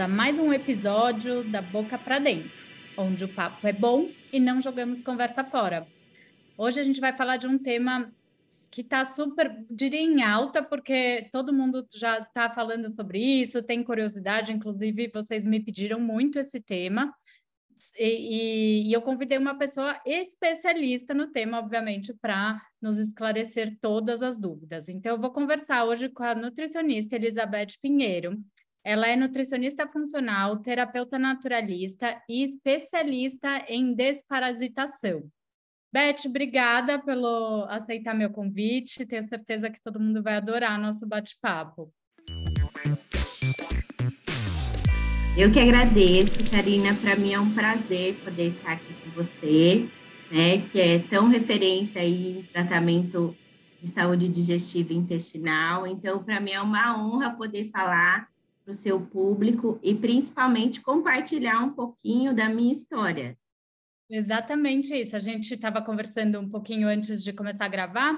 a mais um episódio da Boca para Dentro, onde o papo é bom e não jogamos conversa fora. Hoje a gente vai falar de um tema que está super, diria em alta, porque todo mundo já está falando sobre isso, tem curiosidade, inclusive vocês me pediram muito esse tema. E, e, e eu convidei uma pessoa especialista no tema, obviamente, para nos esclarecer todas as dúvidas. Então, eu vou conversar hoje com a nutricionista Elizabeth Pinheiro. Ela é nutricionista funcional, terapeuta naturalista e especialista em desparasitação. Beth, obrigada pelo aceitar meu convite. Tenho certeza que todo mundo vai adorar nosso bate-papo. Eu que agradeço, Karina. Para mim é um prazer poder estar aqui com você, né? Que é tão referência aí em tratamento de saúde digestiva e intestinal. Então, para mim é uma honra poder falar para o seu público e principalmente compartilhar um pouquinho da minha história. Exatamente isso. A gente estava conversando um pouquinho antes de começar a gravar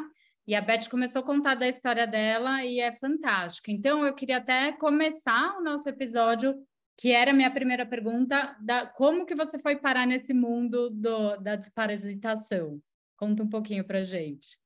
e a Beth começou a contar da história dela e é fantástico. Então, eu queria até começar o nosso episódio, que era a minha primeira pergunta, da como que você foi parar nesse mundo do, da desparasitação? Conta um pouquinho para gente.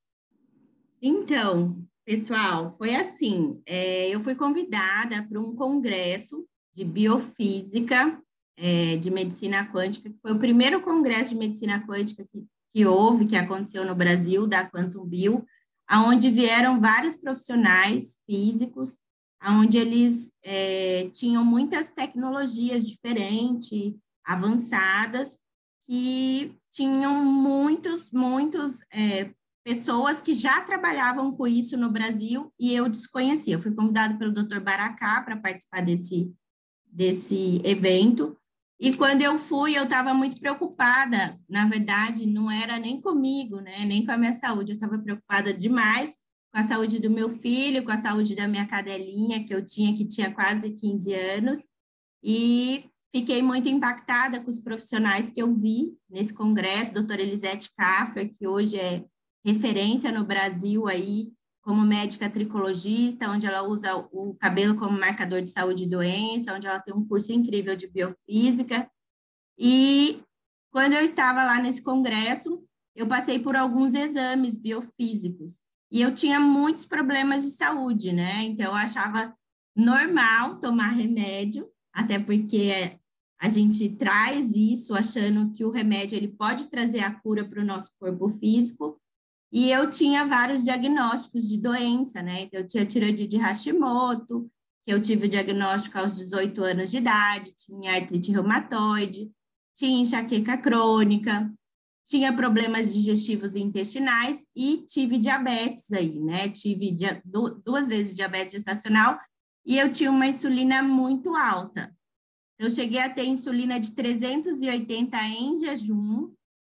Então, pessoal, foi assim. É, eu fui convidada para um congresso de biofísica é, de medicina quântica, que foi o primeiro congresso de medicina quântica que, que houve, que aconteceu no Brasil, da Quantum Bio, aonde vieram vários profissionais físicos, aonde eles é, tinham muitas tecnologias diferentes, avançadas, que tinham muitos, muitos é, pessoas que já trabalhavam com isso no Brasil e eu desconhecia. Eu fui convidada pelo Dr. Baracá para participar desse, desse evento e quando eu fui, eu estava muito preocupada. Na verdade, não era nem comigo, né? Nem com a minha saúde. Eu estava preocupada demais com a saúde do meu filho, com a saúde da minha cadelinha, que eu tinha, que tinha quase 15 anos. E fiquei muito impactada com os profissionais que eu vi nesse congresso. Doutora Elisete Kaffer, que hoje é referência no Brasil aí como médica tricologista, onde ela usa o cabelo como marcador de saúde e doença, onde ela tem um curso incrível de biofísica. E quando eu estava lá nesse congresso, eu passei por alguns exames biofísicos e eu tinha muitos problemas de saúde, né? Então eu achava normal tomar remédio, até porque a gente traz isso achando que o remédio ele pode trazer a cura para o nosso corpo físico, e eu tinha vários diagnósticos de doença, né? Então, eu tinha tiroide de Hashimoto, que eu tive o diagnóstico aos 18 anos de idade, tinha artrite reumatoide, tinha enxaqueca crônica, tinha problemas digestivos e intestinais e tive diabetes aí, né? Tive duas vezes diabetes gestacional e eu tinha uma insulina muito alta. Eu cheguei a ter insulina de 380 em jejum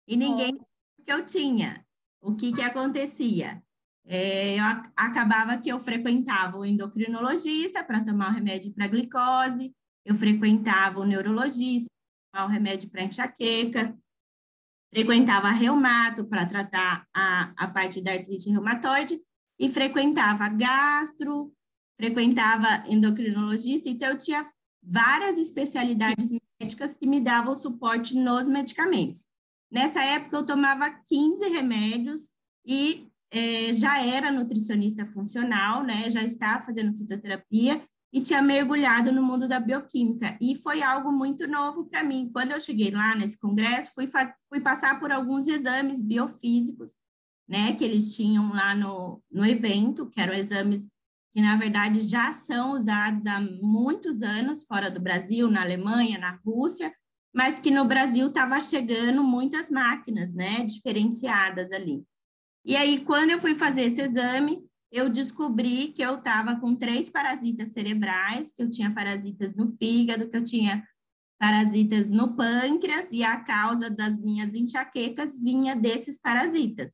e ninguém oh. que eu tinha o que, que acontecia? É, eu acabava que eu frequentava o endocrinologista para tomar o remédio para glicose, eu frequentava o neurologista para tomar o remédio para enxaqueca, frequentava reumato para tratar a, a parte da artrite reumatoide e frequentava gastro, frequentava endocrinologista, então eu tinha várias especialidades médicas que me davam suporte nos medicamentos. Nessa época, eu tomava 15 remédios e é, já era nutricionista funcional, né? Já estava fazendo fitoterapia e tinha mergulhado no mundo da bioquímica. E foi algo muito novo para mim. Quando eu cheguei lá nesse congresso, fui, fui passar por alguns exames biofísicos, né? Que eles tinham lá no, no evento, que eram exames que, na verdade, já são usados há muitos anos fora do Brasil, na Alemanha, na Rússia, mas que no Brasil estava chegando muitas máquinas, né, diferenciadas ali. E aí, quando eu fui fazer esse exame, eu descobri que eu estava com três parasitas cerebrais, que eu tinha parasitas no fígado, que eu tinha parasitas no pâncreas, e a causa das minhas enxaquecas vinha desses parasitas.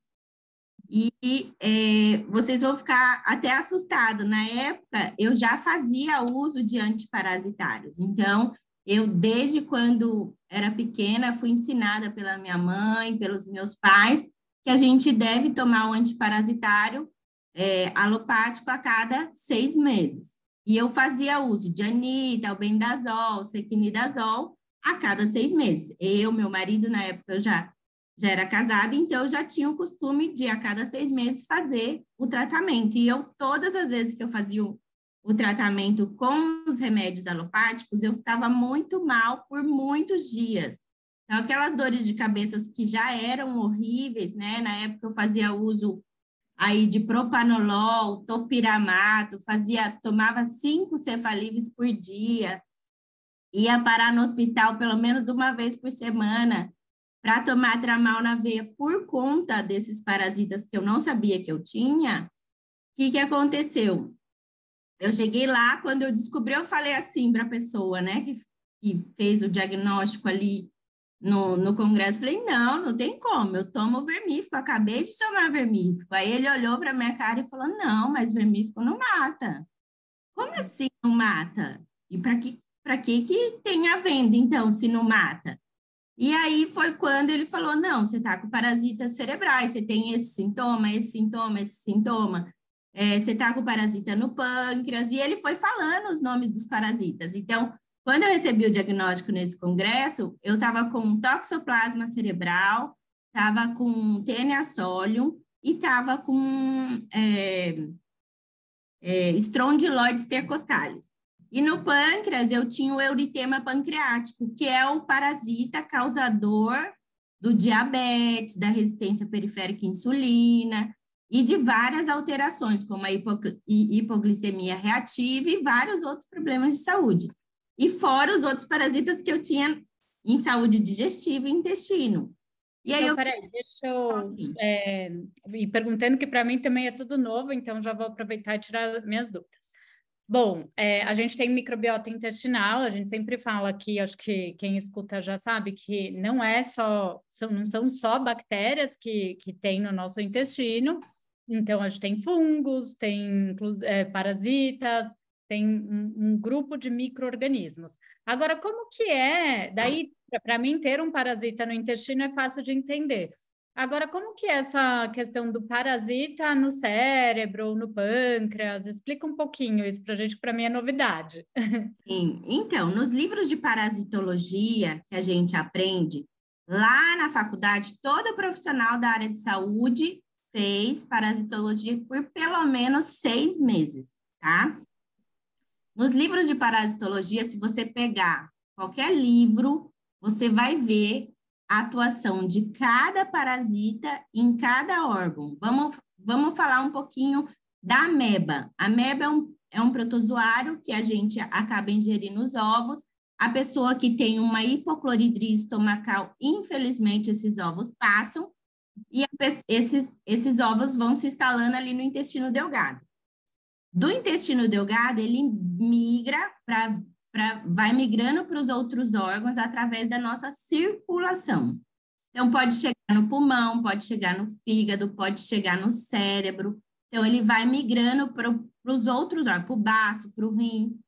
E é, vocês vão ficar até assustados. Na época, eu já fazia uso de antiparasitários. Então, eu, desde quando era pequena, fui ensinada pela minha mãe, pelos meus pais, que a gente deve tomar o antiparasitário é, alopático a cada seis meses. E eu fazia uso de anita, albendazol, sequinidazol a cada seis meses. Eu, meu marido, na época, eu já, já era casada, então eu já tinha o costume de, a cada seis meses, fazer o tratamento. E eu, todas as vezes que eu fazia o, o tratamento com os remédios alopáticos, eu ficava muito mal por muitos dias. Então, aquelas dores de cabeça que já eram horríveis, né? Na época eu fazia uso aí de propanolol, topiramato, fazia, tomava cinco cefalíveis por dia, ia parar no hospital pelo menos uma vez por semana para tomar tramal na veia por conta desses parasitas que eu não sabia que eu tinha. O que, que aconteceu? Eu cheguei lá, quando eu descobri, eu falei assim para a pessoa, né, que, que fez o diagnóstico ali no, no congresso, falei, não, não tem como, eu tomo vermífugo, acabei de tomar vermífugo. Aí ele olhou para minha cara e falou, não, mas vermífugo não mata. Como assim não mata? E para que, que que tem a venda, então, se não mata? E aí foi quando ele falou, não, você está com parasitas cerebrais, você tem esse sintoma, esse sintoma, esse sintoma, é, você está com parasita no pâncreas, e ele foi falando os nomes dos parasitas. Então, quando eu recebi o diagnóstico nesse congresso, eu estava com toxoplasma cerebral, estava com TNA solium e estava com é, é, intercostalis. E no pâncreas eu tinha o euritema pancreático, que é o parasita causador do diabetes, da resistência periférica à insulina e de várias alterações, como a hipoglicemia reativa e vários outros problemas de saúde e fora os outros parasitas que eu tinha em saúde digestiva e intestino. E aí então, eu... peraí, deixa eu é, ir perguntando que para mim também é tudo novo, então já vou aproveitar e tirar minhas dúvidas. Bom, é, a gente tem microbiota intestinal, a gente sempre fala aqui, acho que quem escuta já sabe que não é só, são, não são só bactérias que, que tem no nosso intestino, então a gente tem fungos, tem é, parasitas, tem um, um grupo de micro-organismos. Agora, como que é? Daí, para mim, ter um parasita no intestino é fácil de entender. Agora, como que é essa questão do parasita no cérebro, no pâncreas? Explica um pouquinho isso para a gente, para mim é novidade. Sim, então, nos livros de parasitologia que a gente aprende, lá na faculdade, todo profissional da área de saúde fez parasitologia por pelo menos seis meses, tá? Nos livros de parasitologia, se você pegar qualquer livro, você vai ver a atuação de cada parasita em cada órgão. Vamos, vamos falar um pouquinho da ameba. A ameba é um, é um protozoário que a gente acaba ingerindo os ovos. A pessoa que tem uma hipocloridria estomacal, infelizmente, esses ovos passam e esses, esses ovos vão se instalando ali no intestino delgado. Do intestino delgado, ele migra para vai migrando para os outros órgãos através da nossa circulação. Então, pode chegar no pulmão, pode chegar no fígado, pode chegar no cérebro. Então, ele vai migrando para os outros órgãos, para o baço, para o rim.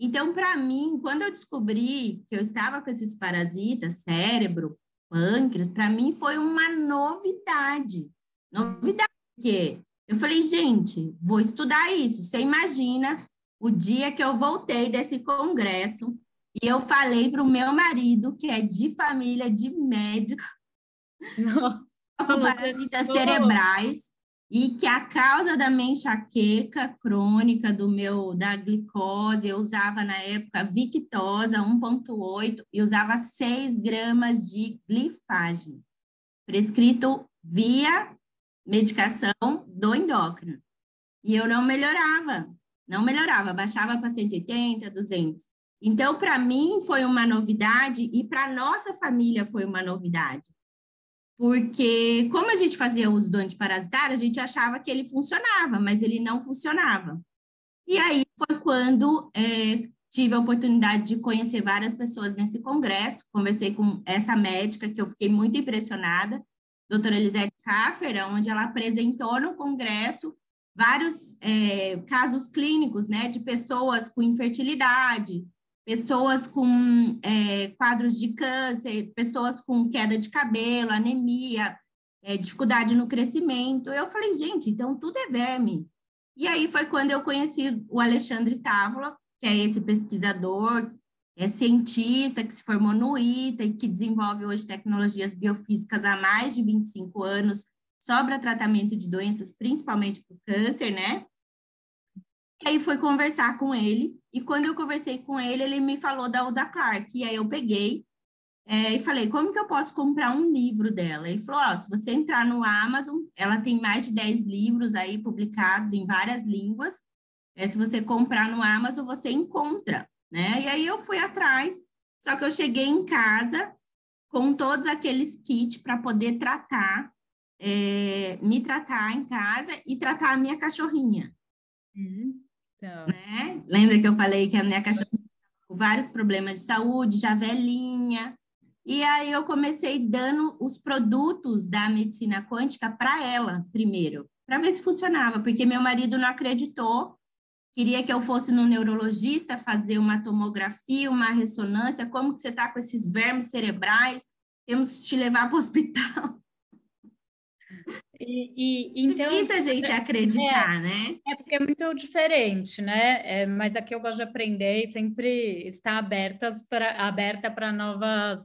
Então, para mim, quando eu descobri que eu estava com esses parasitas, cérebro, pâncreas, para mim foi uma novidade. Novidade, porque eu falei, gente, vou estudar isso. Você imagina o dia que eu voltei desse congresso e eu falei para o meu marido, que é de família de médico, com parasitas cerebrais, e que a causa da minha enxaqueca crônica, do meu da glicose, eu usava na época Victosa 1.8 e usava 6 gramas de glifagem, prescrito via medicação do endócrino. E eu não melhorava, não melhorava, baixava para 180, 200. Então, para mim, foi uma novidade e para nossa família foi uma novidade. Porque, como a gente fazia uso do antiparasitário, a gente achava que ele funcionava, mas ele não funcionava. E aí foi quando é, tive a oportunidade de conhecer várias pessoas nesse congresso, conversei com essa médica que eu fiquei muito impressionada, doutora Elisete Kaffer, onde ela apresentou no congresso vários é, casos clínicos, né, de pessoas com infertilidade, pessoas com é, quadros de câncer, pessoas com queda de cabelo, anemia, é, dificuldade no crescimento. Eu falei, gente, então tudo é verme. E aí foi quando eu conheci o Alexandre Távola, que é esse pesquisador, é cientista que se formou no ITA e que desenvolve hoje tecnologias biofísicas há mais de 25 anos sobre tratamento de doenças, principalmente por câncer, né? E aí foi conversar com ele, e quando eu conversei com ele, ele me falou da Uda Clark, e aí eu peguei é, e falei, como que eu posso comprar um livro dela? Ele falou, oh, se você entrar no Amazon, ela tem mais de 10 livros aí publicados em várias línguas. É, se você comprar no Amazon, você encontra, né? E aí eu fui atrás, só que eu cheguei em casa com todos aqueles kits para poder tratar, é, me tratar em casa e tratar a minha cachorrinha. Uhum. Então... Né? Lembra que eu falei que a minha cachorrinha com vários problemas de saúde, já velhinha, e aí eu comecei dando os produtos da medicina quântica para ela primeiro, para ver se funcionava, porque meu marido não acreditou, queria que eu fosse no neurologista fazer uma tomografia, uma ressonância, como que você está com esses vermes cerebrais, temos que te levar para o hospital. E, e, então, Difícil a gente acreditar, é, né? É porque é muito diferente, né? É, mas aqui eu gosto de aprender e sempre estar abertas pra, aberta para novas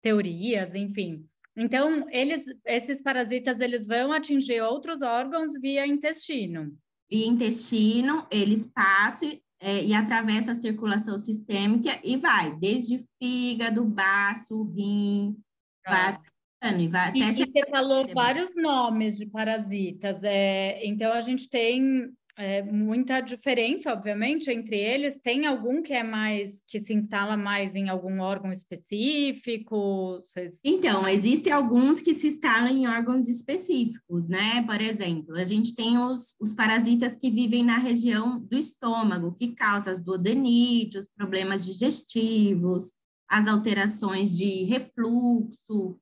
teorias, enfim. Então, eles, esses parasitas, eles vão atingir outros órgãos via intestino. Via intestino, eles passam é, e atravessam a circulação sistêmica e vai, desde fígado, baço, rim, vai, e vai até... E você falou vários nomes de parasitas, é, então a gente tem é, muita diferença, obviamente, entre eles. Tem algum que é mais que se instala mais em algum órgão específico? Vocês... Então, existem alguns que se instalam em órgãos específicos, né? Por exemplo, a gente tem os, os parasitas que vivem na região do estômago, que causam as duodenites, problemas digestivos, as alterações de refluxo,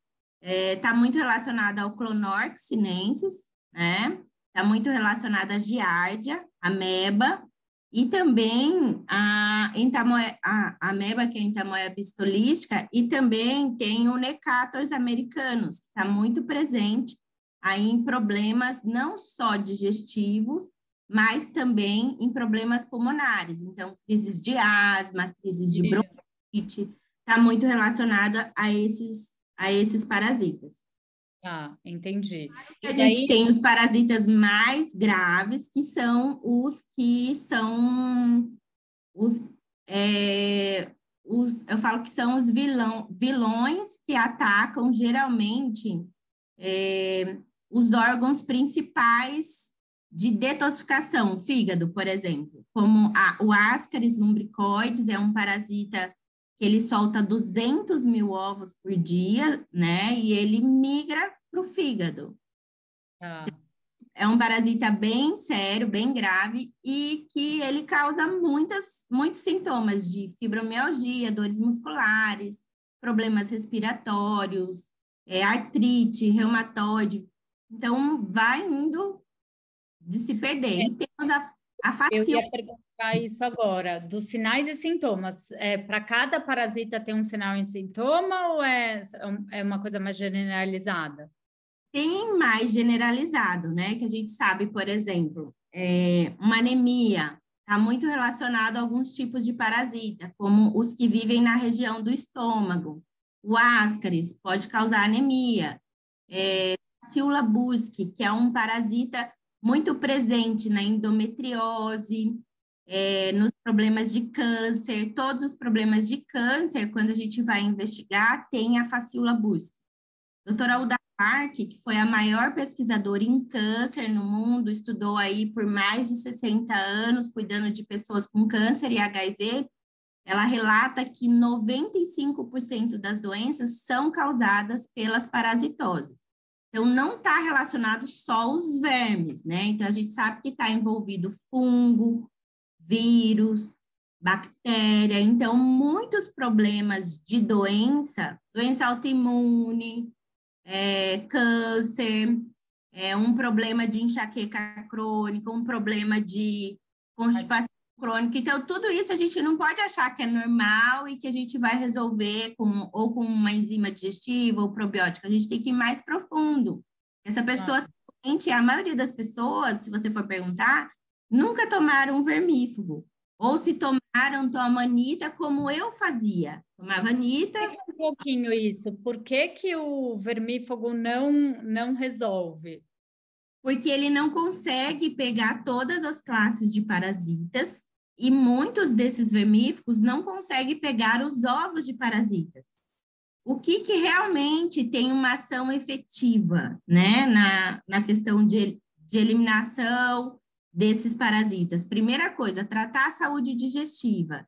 está é, tá muito relacionado ao Clonorx sinensis, né? está muito relacionada à giardia, ameba, e também a, entamoeba, a, a ameba, que é a entamoeba pistolística, e também tem o necators americanos, que está muito presente aí em problemas não só digestivos, mas também em problemas pulmonares. Então, crises de asma, crises de bronquite, está muito relacionado a esses, a esses parasitas. Ah, entendi. a gente tem os parasitas mais graves, que são os que são os, é, os eu falo que são os vilão, vilões que atacam geralmente é, os órgãos principais de detoxificação, fígado, por exemplo, como a, o Ascaris lumbricoides é um parasita que ele solta 200 mil ovos por dia, né? E ele migra para o fígado. Ah. É um parasita bem sério, bem grave e que ele causa muitas, muitos sintomas de fibromialgia, dores musculares, problemas respiratórios, é, artrite, reumatoide. Então, vai indo de se perder. É. E temos a, a facil... Eu ia perguntar isso agora, dos sinais e sintomas. É, Para cada parasita tem um sinal e sintoma ou é, é uma coisa mais generalizada? tem mais generalizado, né? Que a gente sabe, por exemplo, é, uma anemia está muito relacionado a alguns tipos de parasita, como os que vivem na região do estômago. O ascaris pode causar anemia. É, Bacillus busque, que é um parasita muito presente na endometriose, é, nos problemas de câncer, todos os problemas de câncer, quando a gente vai investigar, tem a faciola busque. Doutora Alda Park, que foi a maior pesquisadora em câncer no mundo, estudou aí por mais de 60 anos, cuidando de pessoas com câncer e HIV, ela relata que 95% das doenças são causadas pelas parasitoses. Então, não está relacionado só os vermes, né? Então, a gente sabe que está envolvido fungo, vírus, bactéria. Então, muitos problemas de doença, doença autoimune, é, câncer, é, um problema de enxaqueca crônica, um problema de constipação crônica. Então, tudo isso a gente não pode achar que é normal e que a gente vai resolver com, ou com uma enzima digestiva ou probiótica. A gente tem que ir mais profundo. Essa pessoa, a maioria das pessoas, se você for perguntar, nunca tomaram vermífugo. Ou se tomaram, toma Anitta como eu fazia. Tomava Anitta. Um pouquinho isso. Por que, que o vermífugo não, não resolve? Porque ele não consegue pegar todas as classes de parasitas e muitos desses vermífugos não conseguem pegar os ovos de parasitas. O que, que realmente tem uma ação efetiva né, na, na questão de, de eliminação desses parasitas? Primeira coisa, tratar a saúde digestiva.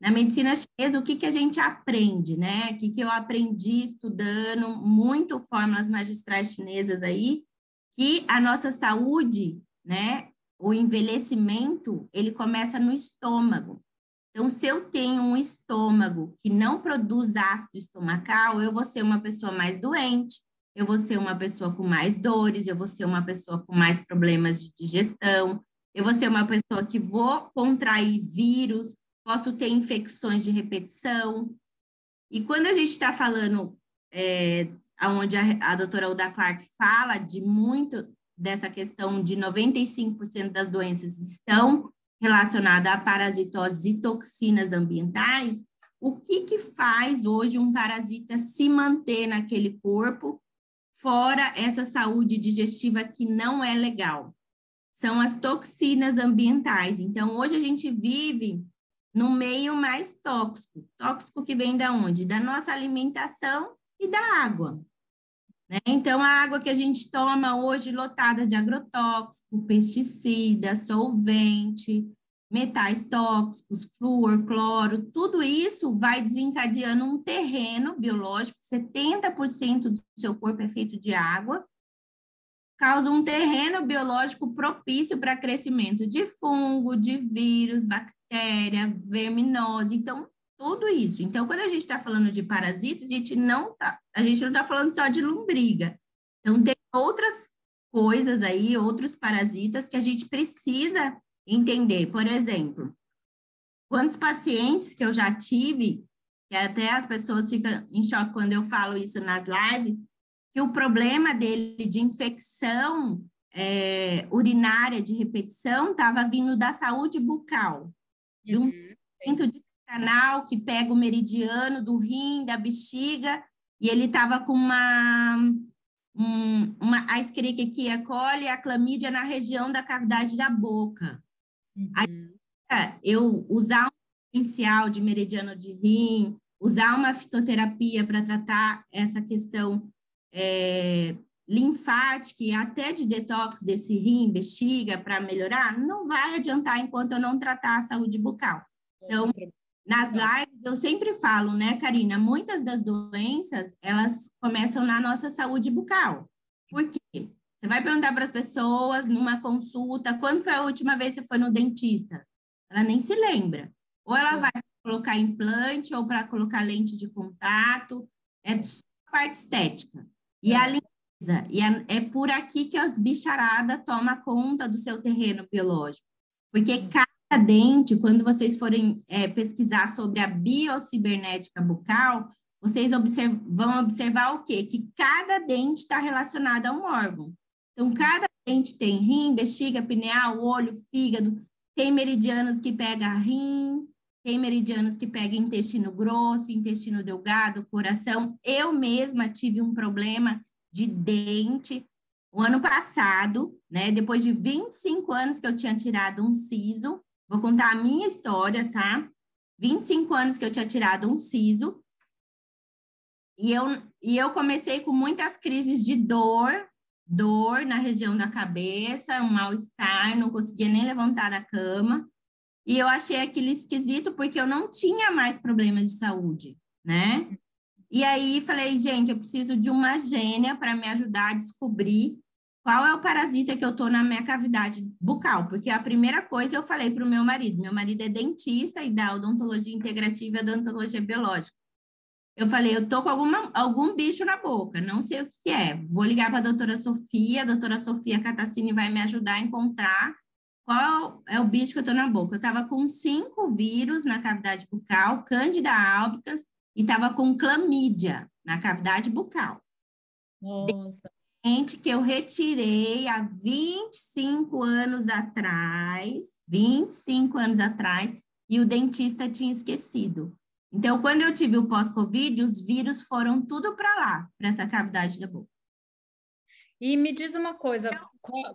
Na medicina chinesa, o que, que a gente aprende, né? O que, que eu aprendi estudando muito fórmulas magistrais chinesas aí, que a nossa saúde, né, o envelhecimento, ele começa no estômago. Então, se eu tenho um estômago que não produz ácido estomacal, eu vou ser uma pessoa mais doente, eu vou ser uma pessoa com mais dores, eu vou ser uma pessoa com mais problemas de digestão, eu vou ser uma pessoa que vou contrair vírus, posso ter infecções de repetição. E quando a gente está falando, é, onde a, a doutora Uda Clark fala de muito dessa questão de 95% das doenças estão relacionadas a parasitoses e toxinas ambientais, o que, que faz hoje um parasita se manter naquele corpo, fora essa saúde digestiva que não é legal? São as toxinas ambientais. Então, hoje a gente vive no meio mais tóxico. Tóxico que vem da onde? Da nossa alimentação e da água. Né? Então, a água que a gente toma hoje, lotada de agrotóxico, pesticida, solvente, metais tóxicos, flúor, cloro, tudo isso vai desencadeando um terreno biológico, 70% do seu corpo é feito de água, causa um terreno biológico propício para crescimento de fungo, de vírus, bactéria, verminose. Então, tudo isso. Então, quando a gente está falando de parasitas, a gente não tá, está falando só de lombriga. Então, tem outras coisas aí, outros parasitas que a gente precisa entender. Por exemplo, quantos pacientes que eu já tive, que até as pessoas ficam em choque quando eu falo isso nas lives, que o problema dele de infecção é, urinária de repetição estava vindo da saúde bucal, de um uhum. de canal que pega o meridiano do rim, da bexiga, e ele estava com uma, um, uma a Escherichia coli e a clamídia na região da cavidade da boca. Uhum. Aí, eu usar um potencial de meridiano de rim, usar uma fitoterapia para tratar essa questão é, linfática e até de detox desse rim, bexiga, para melhorar, não vai adiantar enquanto eu não tratar a saúde bucal. Então, nas lives, eu sempre falo, né, Karina? Muitas das doenças, elas começam na nossa saúde bucal. Por quê? Você vai perguntar para as pessoas numa consulta, quando foi a última vez que você foi no dentista? Ela nem se lembra. Ou ela vai colocar implante, ou para colocar lente de contato. É só a parte estética. E a limpeza. E é por aqui que as bicharadas tomam conta do seu terreno biológico. Porque cada dente, quando vocês forem é, pesquisar sobre a biocibernética bucal, vocês observ vão observar o quê? Que cada dente está relacionado a um órgão. Então, cada dente tem rim, bexiga, pineal, olho, fígado, tem meridianos que pega rim, tem meridianos que pega intestino grosso, intestino delgado, coração. Eu mesma tive um problema de dente o ano passado, né? Depois de 25 anos que eu tinha tirado um siso, Vou contar a minha história, tá? 25 anos que eu tinha tirado um siso. E eu, e eu comecei com muitas crises de dor, dor na região da cabeça, um mal-estar, não conseguia nem levantar da cama. E eu achei aquilo esquisito porque eu não tinha mais problemas de saúde, né? E aí falei, gente, eu preciso de uma gênia para me ajudar a descobrir qual é o parasita que eu tô na minha cavidade bucal? Porque a primeira coisa eu falei para o meu marido, meu marido é dentista e da odontologia integrativa e odontologia biológica. Eu falei, eu tô com alguma, algum bicho na boca, não sei o que é. Vou ligar para a doutora Sofia, a doutora Sofia Catacini vai me ajudar a encontrar qual é o bicho que eu tô na boca. Eu tava com cinco vírus na cavidade bucal, Cândida albicans, e tava com clamídia na cavidade bucal. Nossa. que eu retirei há 25 anos atrás, 25 anos atrás, e o dentista tinha esquecido. Então, quando eu tive o pós-Covid, os vírus foram tudo para lá, para essa cavidade da boca. E me diz uma coisa,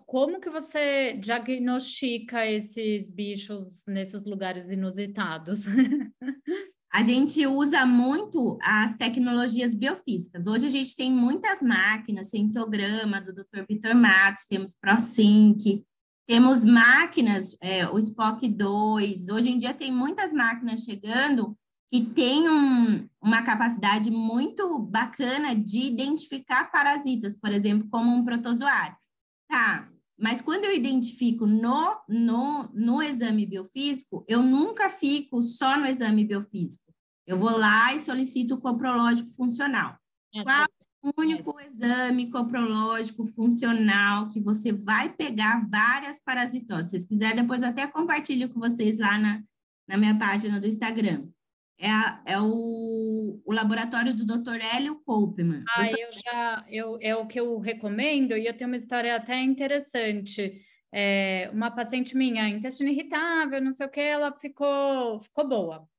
como que você diagnostica esses bichos nesses lugares inusitados? A gente usa muito as tecnologias biofísicas. Hoje a gente tem muitas máquinas, sensograma do Dr. Vitor Matos, temos ProSync, temos máquinas, é, o Spock 2. Hoje em dia tem muitas máquinas chegando que têm um, uma capacidade muito bacana de identificar parasitas, por exemplo, como um protozoário. Tá, mas quando eu identifico no, no, no exame biofísico, eu nunca fico só no exame biofísico. Eu vou lá e solicito o coprológico funcional. É, Qual o único exame coprológico funcional que você vai pegar várias parasitoses? Se vocês quiserem, depois eu até compartilho com vocês lá na, na minha página do Instagram. É, a, é o, o laboratório do Dr. Hélio Copeman. Ah, Dr. eu já, eu, é o que eu recomendo, e eu tenho uma história até interessante. É, uma paciente minha, intestino irritável, não sei o que, ela ficou, ficou boa.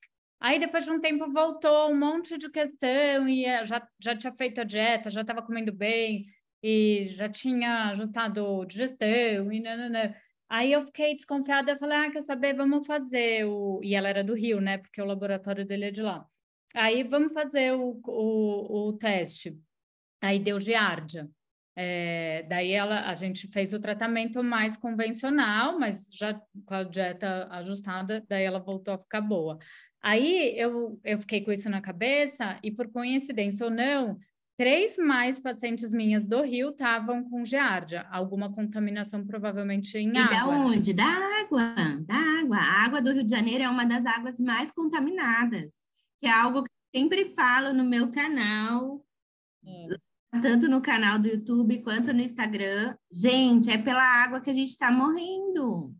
Aí, depois de um tempo, voltou um monte de questão e eh, já, já tinha feito a dieta, já estava comendo bem e já tinha ajustado digestão e nananã. Aí eu fiquei desconfiada, eu falei, ah, quer saber, vamos fazer o... E ela era do Rio, né, porque o laboratório dele é de lá. Aí, vamos fazer o, o, o teste. Aí deu giardia. É, daí ela, a gente fez o tratamento mais convencional, mas já com a dieta ajustada, daí ela voltou a ficar boa. Aí eu, eu fiquei com isso na cabeça e, por coincidência ou não, três mais pacientes minhas do Rio estavam com giardia, alguma contaminação provavelmente em e água. E da onde? Da água, da água. A água do Rio de Janeiro é uma das águas mais contaminadas, que é algo que eu sempre falo no meu canal, é. tanto no canal do YouTube quanto no Instagram. Gente, é pela água que a gente está morrendo.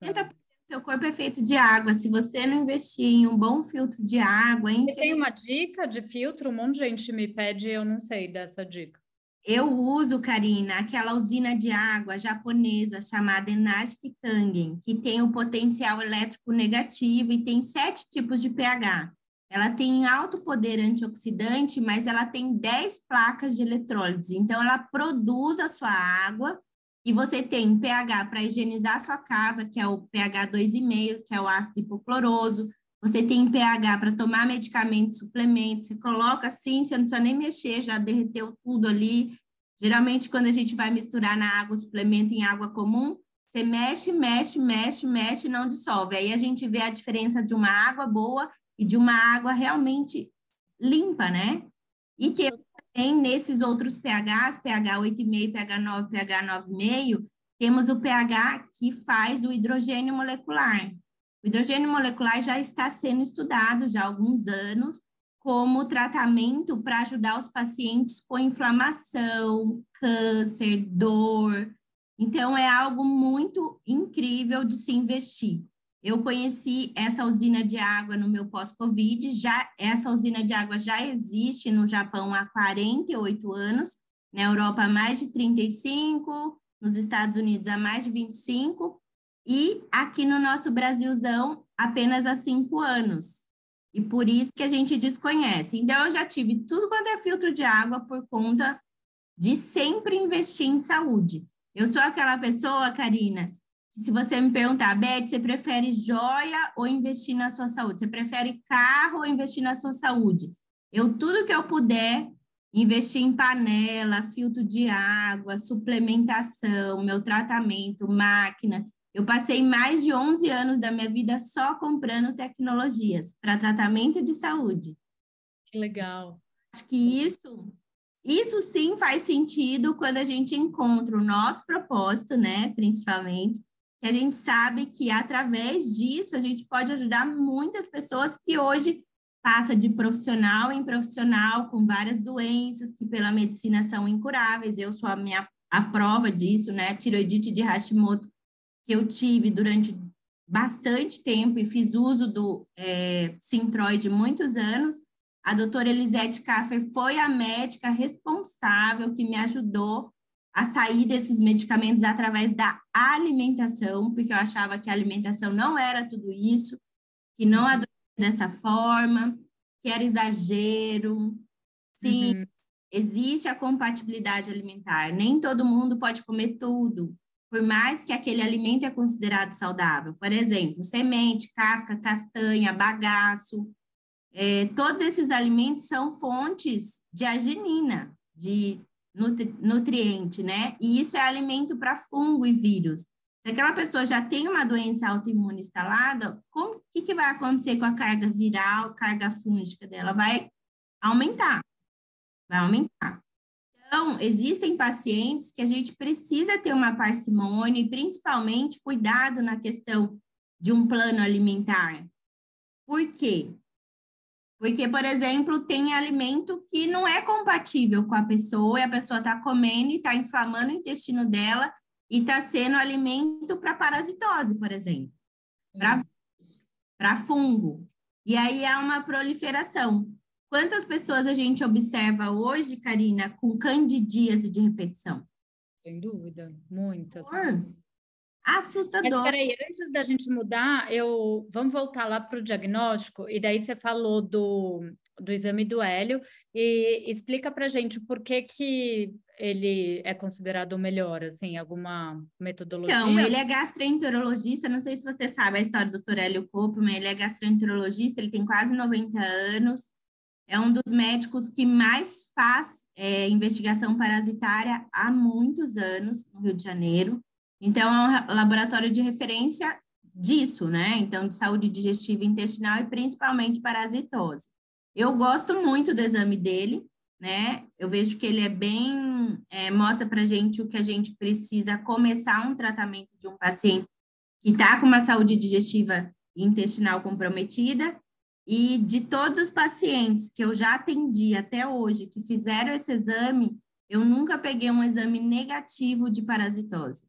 Nossa seu corpo é feito de água. Se você não investir em um bom filtro de água, Você tem uma dica de filtro? Um monte de gente me pede, eu não sei dessa dica. Eu uso, Karina, aquela usina de água japonesa chamada Enagic Kangen, que tem o potencial elétrico negativo e tem sete tipos de pH. Ela tem alto poder antioxidante, mas ela tem 10 placas de eletrólise. Então, ela produz a sua água e você tem pH para higienizar sua casa, que é o pH 2,5, que é o ácido hipocloroso. Você tem pH para tomar medicamentos, suplementos. Você coloca assim, você não precisa nem mexer, já derreteu tudo ali. Geralmente, quando a gente vai misturar na água o suplemento em água comum, você mexe, mexe, mexe, mexe e não dissolve. Aí a gente vê a diferença de uma água boa e de uma água realmente limpa, né? E tem tem nesses outros pHs, pH 8,5, pH 9, pH 9,5, temos o pH que faz o hidrogênio molecular. O hidrogênio molecular já está sendo estudado já há alguns anos como tratamento para ajudar os pacientes com inflamação, câncer, dor. Então, é algo muito incrível de se investir. Eu conheci essa usina de água no meu pós-Covid, já essa usina de água já existe no Japão há 48 anos, na Europa há mais de 35, nos Estados Unidos há mais de 25 e aqui no nosso Brasilzão apenas há 5 anos. E por isso que a gente desconhece. Então eu já tive tudo quanto é filtro de água por conta de sempre investir em saúde. Eu sou aquela pessoa, Karina, se você me perguntar, Beth, você prefere joia ou investir na sua saúde? Você prefere carro ou investir na sua saúde? Eu, tudo que eu puder, investir em panela, filtro de água, suplementação, meu tratamento, máquina. Eu passei mais de 11 anos da minha vida só comprando tecnologias para tratamento de saúde. Que legal. Acho que isso, isso sim faz sentido quando a gente encontra o nosso propósito, né, principalmente, que a gente sabe que através disso a gente pode ajudar muitas pessoas que hoje passa de profissional em profissional com várias doenças que pela medicina são incuráveis. Eu sou a minha a prova disso, né? Tiroidite de Hashimoto que eu tive durante bastante tempo e fiz uso do é, Sintroid muitos anos. A doutora Elisete Kaffer foi a médica responsável que me ajudou a sair desses medicamentos através da alimentação, porque eu achava que a alimentação não era tudo isso, que não adoecia dessa forma, que era exagero. Sim, uhum. existe a compatibilidade alimentar. Nem todo mundo pode comer tudo, por mais que aquele alimento é considerado saudável. Por exemplo, semente, casca, castanha, bagaço, é, todos esses alimentos são fontes de arginina, de nutri nutriente, né? E isso é alimento para fungo e vírus. Se aquela pessoa já tem uma doença autoimune instalada, o que, que vai acontecer com a carga viral, carga fúngica dela? Vai aumentar, vai aumentar. Então, existem pacientes que a gente precisa ter uma parcimônia e, principalmente, cuidado na questão de um plano alimentar. Por quê? Porque, por exemplo, tem alimento que não é compatível com a pessoa e a pessoa está comendo e está inflamando o intestino dela e está sendo alimento para parasitose, por exemplo, para fungo. E aí há uma proliferação. Quantas pessoas a gente observa hoje, Karina, com candidíase de repetição? Sem dúvida, muitas. Por assustador. Mas peraí, antes da gente mudar, eu vamos voltar lá para o diagnóstico, e daí você falou do, do exame do hélio, e explica para gente por que, que ele é considerado o melhor, assim, alguma metodologia? Então, ele é gastroenterologista, não sei se você sabe a história do Dr. Hélio Copo, mas ele é gastroenterologista, ele tem quase 90 anos, é um dos médicos que mais faz é, investigação parasitária há muitos anos no Rio de Janeiro. Então, é um laboratório de referência disso, né? Então, de saúde digestiva intestinal e principalmente parasitose. Eu gosto muito do exame dele, né? Eu vejo que ele é bem, é, mostra para gente o que a gente precisa começar um tratamento de um paciente que está com uma saúde digestiva e intestinal comprometida. E de todos os pacientes que eu já atendi até hoje, que fizeram esse exame, eu nunca peguei um exame negativo de parasitose.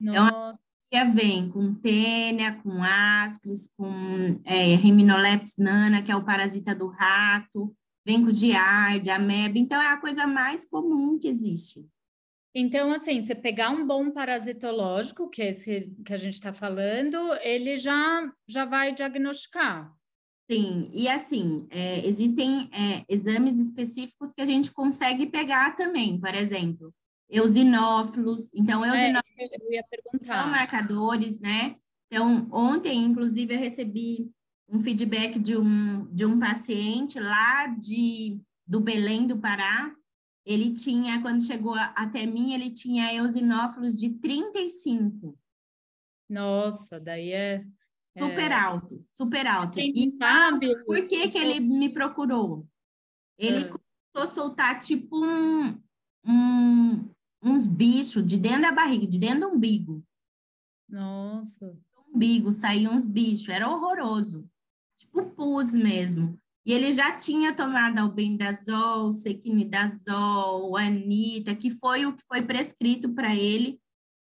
Nossa. Então, a vem com tênia, com ascris, com é, nana, que é o parasita do rato, vem com giardia, ameba. Então, é a coisa mais comum que existe. Então, assim, você pegar um bom parasitológico, que é esse que a gente está falando, ele já, já vai diagnosticar. Sim, e assim, é, existem é, exames específicos que a gente consegue pegar também, por exemplo, eosinófilos. Então, eosinófilos é, eu ia perguntar. são marcadores, né? Então, ontem, inclusive, eu recebi um feedback de um, de um paciente lá de, do Belém do Pará. Ele tinha, quando chegou até mim, ele tinha eosinófilos de 35. Nossa, daí é... Super é... alto, super alto. Quem e sabe... Por que, que ele me procurou? Ele é. começou a soltar, tipo, um, um, uns bichos de dentro da barriga, de dentro do umbigo. Nossa. Do umbigo saíam uns bichos, era horroroso tipo pus mesmo. E ele já tinha tomado albendazol, sequinidazol, anita, que foi o que foi prescrito para ele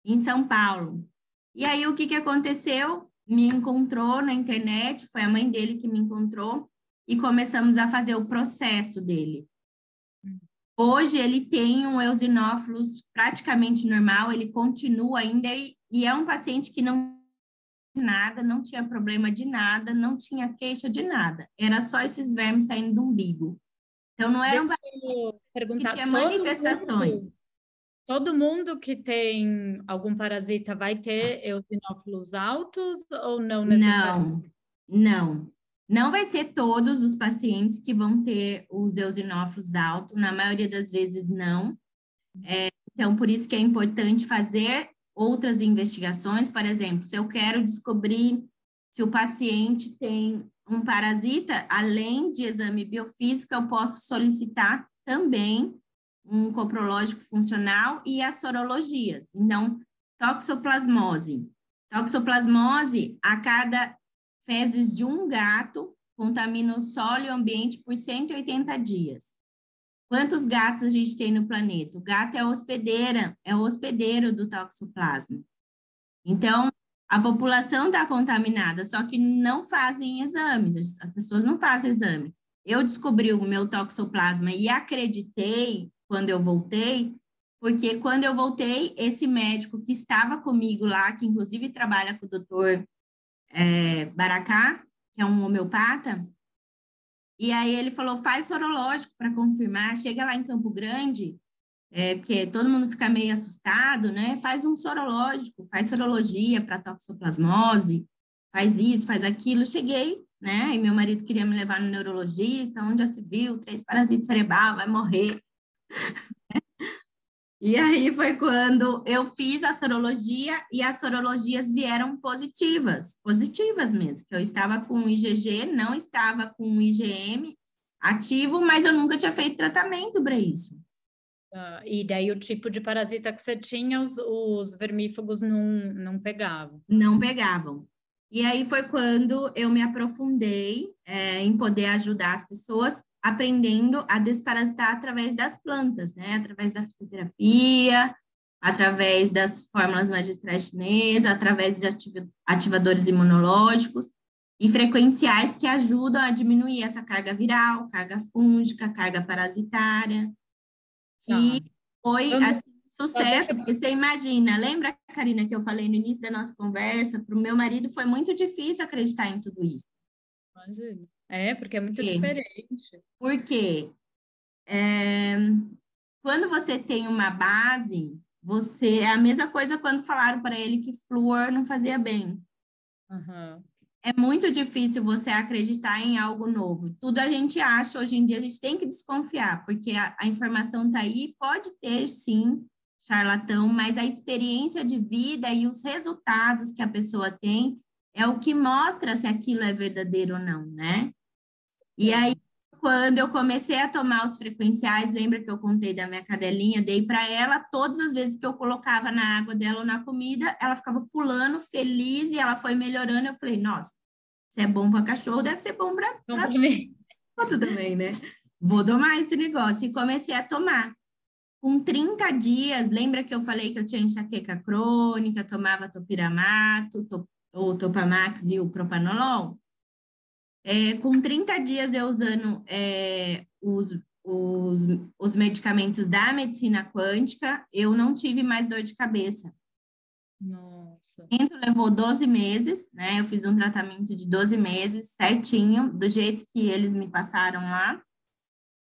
em São Paulo. E aí o que, que aconteceu? Me encontrou na internet, foi a mãe dele que me encontrou, e começamos a fazer o processo dele. Hoje ele tem um eosinófilos praticamente normal, ele continua ainda, e, e é um paciente que não nada, não tinha problema de nada, não tinha queixa de nada. Era só esses vermes saindo do umbigo. Então, não era um que tinha manifestações. Mundo, todo mundo que tem algum parasita vai ter eosinófilos altos ou não necessariamente? Não, não. Não vai ser todos os pacientes que vão ter os eosinófilos altos, na maioria das vezes não. É, então, por isso que é importante fazer outras investigações, por exemplo, se eu quero descobrir se o paciente tem um parasita, além de exame biofísico, eu posso solicitar também um coprológico funcional e as sorologias. Então, toxoplasmose. Toxoplasmose, a cada fezes de um gato, contamina o solo e o ambiente por 180 dias. Quantos gatos a gente tem no planeta? O gato é hospedeira, é o hospedeiro do toxoplasma. Então, a população está contaminada, só que não fazem exames, as pessoas não fazem exame. eu descobri o meu toxoplasma e acreditei quando eu voltei, porque quando eu voltei, esse médico que estava comigo lá, que inclusive trabalha com o doutor é, Baracá, que é um homeopata, e aí ele falou, faz sorológico para confirmar, chega lá em Campo Grande, é, porque todo mundo fica meio assustado, né? Faz um sorológico, faz sorologia para toxoplasmose, faz isso, faz aquilo. Cheguei, né? E meu marido queria me levar no neurologista, onde já se viu, três parasitas cerebral, vai morrer. E aí foi quando eu fiz a sorologia e as sorologias vieram positivas, positivas mesmo, que eu estava com IgG, não estava com IgM ativo, mas eu nunca tinha feito tratamento para isso. Uh, e daí o tipo de parasita que você tinha, os, os vermífugos não, não pegavam? Não pegavam. E aí foi quando eu me aprofundei é, em poder ajudar as pessoas aprendendo a desparasitar através das plantas, né? Através da fitoterapia, através das fórmulas magistrais chinesas, através de ativadores imunológicos e frequenciais que ajudam a diminuir essa carga viral, carga fúngica, carga parasitária. Que tá. foi assim, sucesso, porque você imagina, lembra, Karina, que eu falei no início da nossa conversa, para o meu marido foi muito difícil acreditar em tudo isso. Imagina. É, porque é muito Por diferente. Porque é, quando você tem uma base, você é a mesma coisa quando falaram para ele que flúor não fazia bem. Uhum. É muito difícil você acreditar em algo novo. Tudo a gente acha hoje em dia, a gente tem que desconfiar, porque a, a informação está aí, pode ter sim charlatão, mas a experiência de vida e os resultados que a pessoa tem é o que mostra se aquilo é verdadeiro ou não, né? E aí, quando eu comecei a tomar os frequenciais, lembra que eu contei da minha cadelinha? Dei para ela todas as vezes que eu colocava na água dela ou na comida, ela ficava pulando, feliz, e ela foi melhorando. Eu falei, nossa, se é bom para cachorro, deve ser bom para mim. também, né? Vou tomar esse negócio. E comecei a tomar. Com 30 dias, lembra que eu falei que eu tinha enxaqueca crônica, tomava topiramato, top, o Topamax e o propanolol? É, com 30 dias eu usando é, os, os, os medicamentos da medicina quântica, eu não tive mais dor de cabeça. Nossa. Levou 12 meses, né? Eu fiz um tratamento de 12 meses, certinho, do jeito que eles me passaram lá.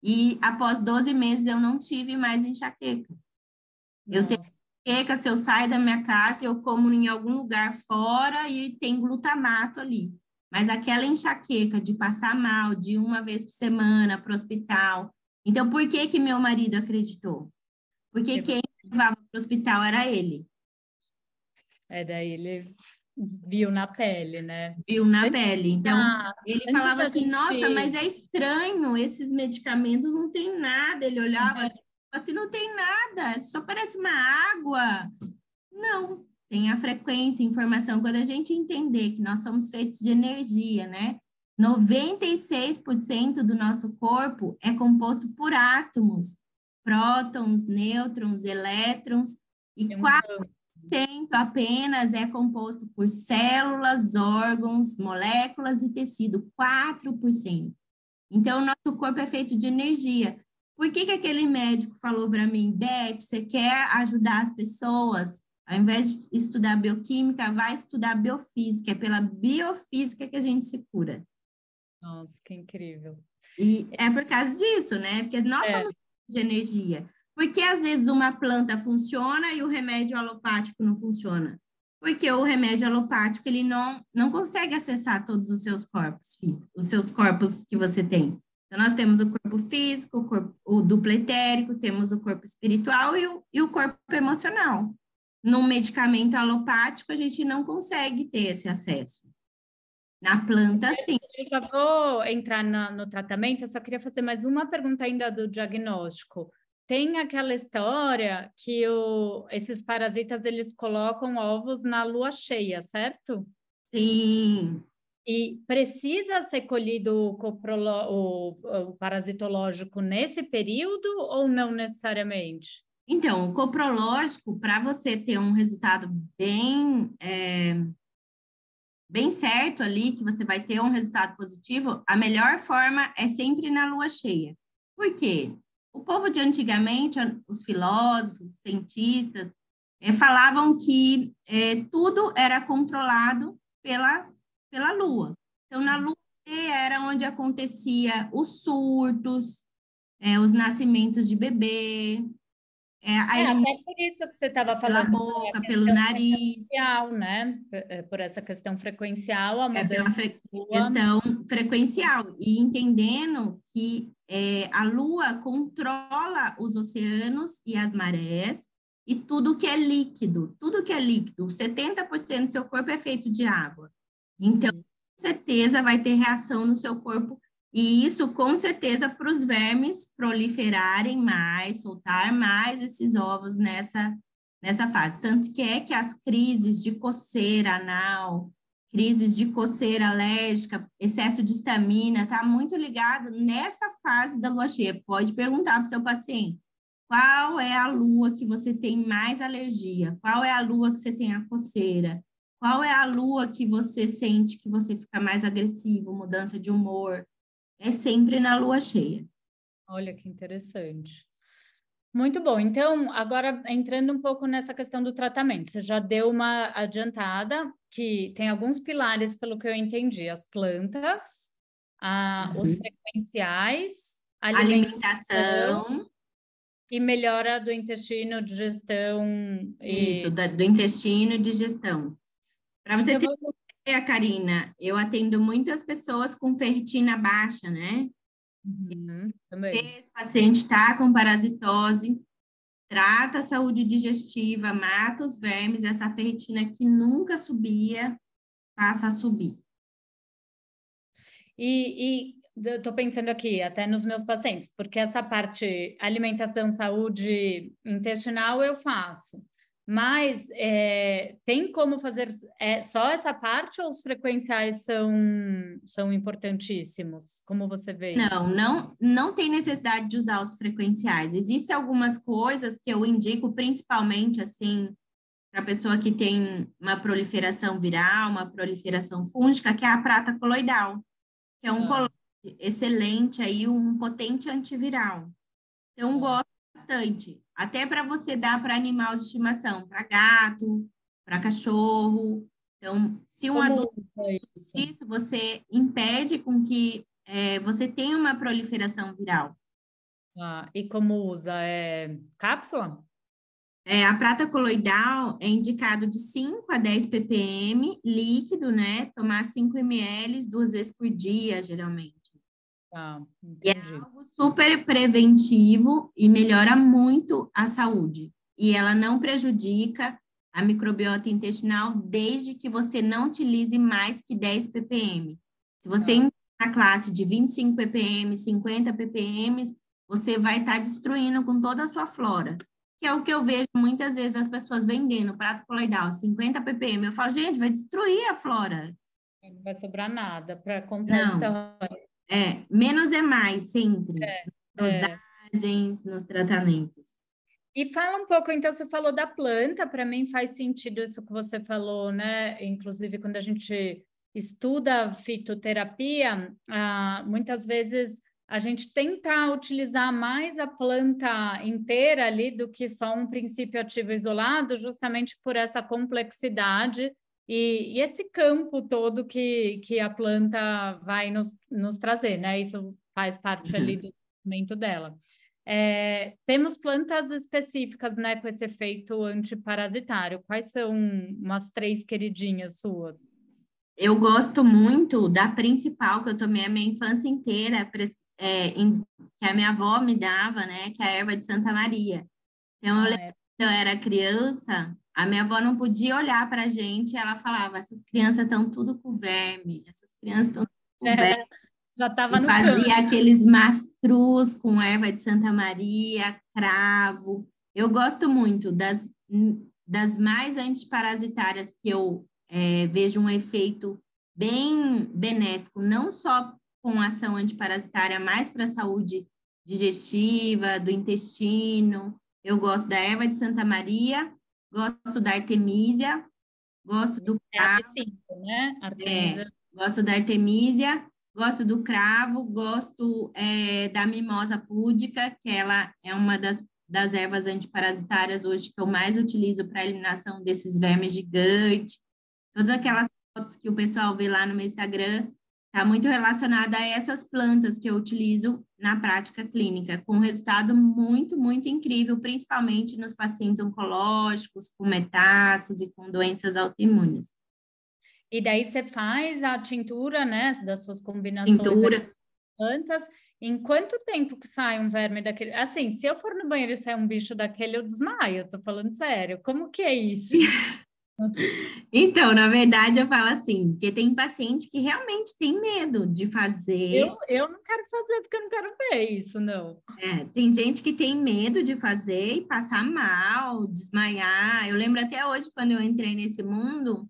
E após 12 meses eu não tive mais enxaqueca. Nossa. Eu tenho enxaqueca, se eu saio da minha casa, eu como em algum lugar fora e tem glutamato ali. Mas aquela enxaqueca de passar mal de uma vez por semana para o hospital. Então, por que que meu marido acreditou? Porque quem levava para o hospital era ele. É, daí ele viu na pele, né? Viu na pele. Então, ah, ele falava assim, nossa, mas é estranho, esses medicamentos não tem nada. Ele olhava é. assim, não tem nada, só parece uma água. Não, tem a frequência, informação. Quando a gente entender que nós somos feitos de energia, né? 96% do nosso corpo é composto por átomos, prótons, nêutrons, elétrons, e 4% apenas é composto por células, órgãos, moléculas e tecido, 4%. Então, o nosso corpo é feito de energia. Por que, que aquele médico falou para mim, Beth, você quer ajudar as pessoas? Ao invés de estudar bioquímica, vai estudar biofísica. É pela biofísica que a gente se cura. Nossa, que incrível. E é por causa disso, né? Porque nós é. somos de energia. Porque às vezes uma planta funciona e o remédio alopático não funciona? Porque o remédio alopático ele não, não consegue acessar todos os seus corpos físicos, os seus corpos que você tem. Então, nós temos o corpo físico, o, corpo, o duplo etérico, temos o corpo espiritual e o, e o corpo emocional num medicamento alopático, a gente não consegue ter esse acesso. Na planta, sim. Eu já vou entrar na, no tratamento, eu só queria fazer mais uma pergunta ainda do diagnóstico. Tem aquela história que o, esses parasitas, eles colocam ovos na lua cheia, certo? Sim. E precisa ser colhido o, o, o parasitológico nesse período ou não necessariamente? Então, o coprológico, para você ter um resultado bem, é, bem certo ali, que você vai ter um resultado positivo, a melhor forma é sempre na lua cheia. Por quê? O povo de antigamente, os filósofos, os cientistas, é, falavam que é, tudo era controlado pela, pela lua. Então, na lua era onde acontecia os surtos, é, os nascimentos de bebê, é, é, até por isso que você estava falando. Pela boca, pelo nariz. né? É, por essa questão frequencial, a. É pela fre questão frequencial. E entendendo que é, a Lua controla os oceanos e as marés e tudo que é líquido. Tudo que é líquido. 70% do seu corpo é feito de água. Então, com certeza vai ter reação no seu corpo e isso, com certeza, para os vermes proliferarem mais, soltar mais esses ovos nessa, nessa fase. Tanto que é que as crises de coceira anal, crises de coceira alérgica, excesso de estamina, está muito ligado nessa fase da lua cheia. Pode perguntar para o seu paciente. Qual é a lua que você tem mais alergia? Qual é a lua que você tem a coceira? Qual é a lua que você sente que você fica mais agressivo, mudança de humor? É sempre na lua cheia. Olha que interessante. Muito bom. Então, agora entrando um pouco nessa questão do tratamento, você já deu uma adiantada que tem alguns pilares, pelo que eu entendi: as plantas, a, uhum. os frequenciais, alimentação, alimentação, e melhora do intestino, digestão. E... Isso, do intestino e digestão. Para você então, ter vou... É, Karina, eu atendo muitas pessoas com ferritina baixa, né? Uhum, também. Esse paciente está com parasitose, trata a saúde digestiva, mata os vermes, essa ferritina que nunca subia, passa a subir. E, e eu estou pensando aqui, até nos meus pacientes, porque essa parte alimentação, saúde intestinal eu faço. Mas é, tem como fazer é, só essa parte ou os frequenciais são, são importantíssimos? Como você vê não, isso? Não, não tem necessidade de usar os frequenciais. Existem algumas coisas que eu indico, principalmente assim, para a pessoa que tem uma proliferação viral, uma proliferação fúngica, que é a prata coloidal, que é um ah. excelente aí, um potente antiviral. Então, gosto bastante. Até para você dar para animal de estimação, para gato, para cachorro. Então, se um Como adulto isso? isso, você impede com que é, você tenha uma proliferação viral. Ah, e como usa? É cápsula? É, a prata coloidal é indicado de 5 a 10 ppm líquido, né? Tomar 5 ml duas vezes por dia, geralmente. Ah, e é algo super preventivo e melhora muito a saúde. E ela não prejudica a microbiota intestinal desde que você não utilize mais que 10 ppm. Se você ah. entrar na classe de 25 ppm, 50 ppm, você vai estar tá destruindo com toda a sua flora. Que é o que eu vejo muitas vezes as pessoas vendendo prato coloidal, 50 ppm. Eu falo, gente, vai destruir a flora. Não vai sobrar nada para contar não. É, menos é mais sempre. É, dosagens, é. nos tratamentos. E fala um pouco, então, você falou da planta, para mim faz sentido isso que você falou, né? Inclusive, quando a gente estuda fitoterapia, ah, muitas vezes a gente tenta utilizar mais a planta inteira ali do que só um princípio ativo isolado, justamente por essa complexidade e, e, esse campo todo que, que a planta vai nos, nos trazer, né? Isso faz parte uhum. ali do movimento dela. É, temos plantas específicas, né, com esse efeito antiparasitário. Quais são umas três queridinhas suas? Eu gosto muito da principal que eu tomei a minha infância inteira, é, em, que a minha avó me dava, né, que é a erva de Santa Maria. Então, eu ah, é. eu era criança, a minha avó não podia olhar para a gente, ela falava: essas crianças estão tudo com verme, essas crianças estão com é, verme. Já estava no Fazia campo. aqueles mastruz com erva de Santa Maria, cravo. Eu gosto muito das, das mais antiparasitárias que eu é, vejo um efeito bem benéfico, não só com ação antiparasitária, mas para a saúde digestiva, do intestino. Eu gosto da erva de Santa Maria Gosto da Artemisia, gosto do é B5, né? Artemisia. É, gosto da artemisia, gosto do cravo, gosto é, da mimosa púdica, que ela é uma das, das ervas antiparasitárias hoje que eu mais utilizo para eliminação desses vermes gigantes. Todas aquelas fotos que o pessoal vê lá no meu Instagram, está muito relacionada a essas plantas que eu utilizo na prática clínica, com resultado muito, muito incrível, principalmente nos pacientes oncológicos, com metástase, com doenças autoimunes. E daí você faz a tintura, né, das suas combinações tintura. plantas. Em quanto tempo que sai um verme daquele? Assim, se eu for no banheiro e sair um bicho daquele, eu desmaio, eu tô falando sério. Como que é isso? Então, na verdade, eu falo assim, porque tem paciente que realmente tem medo de fazer. Eu, eu não quero fazer porque eu não quero ver isso, não. É, tem gente que tem medo de fazer e passar mal, desmaiar. Eu lembro até hoje, quando eu entrei nesse mundo,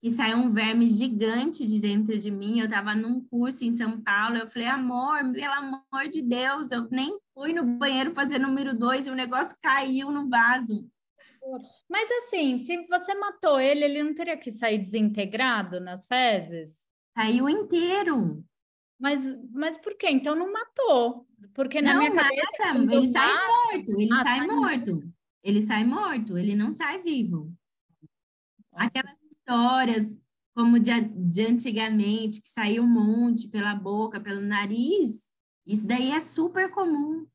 que saiu um verme gigante de dentro de mim. Eu estava num curso em São Paulo. Eu falei, amor, pelo amor de Deus, eu nem fui no banheiro fazer número dois e o negócio caiu no vaso. Mas assim, se você matou ele, ele não teria que sair desintegrado nas fezes? Saiu inteiro. Mas, mas por quê? Então não matou. Porque na não, minha cabeça. Mata, ele sai morto, ele ah, sai morto. morto. Ele sai morto, ele não sai vivo. Aquelas histórias como de, de antigamente, que saiu um monte pela boca, pelo nariz, isso daí é super comum.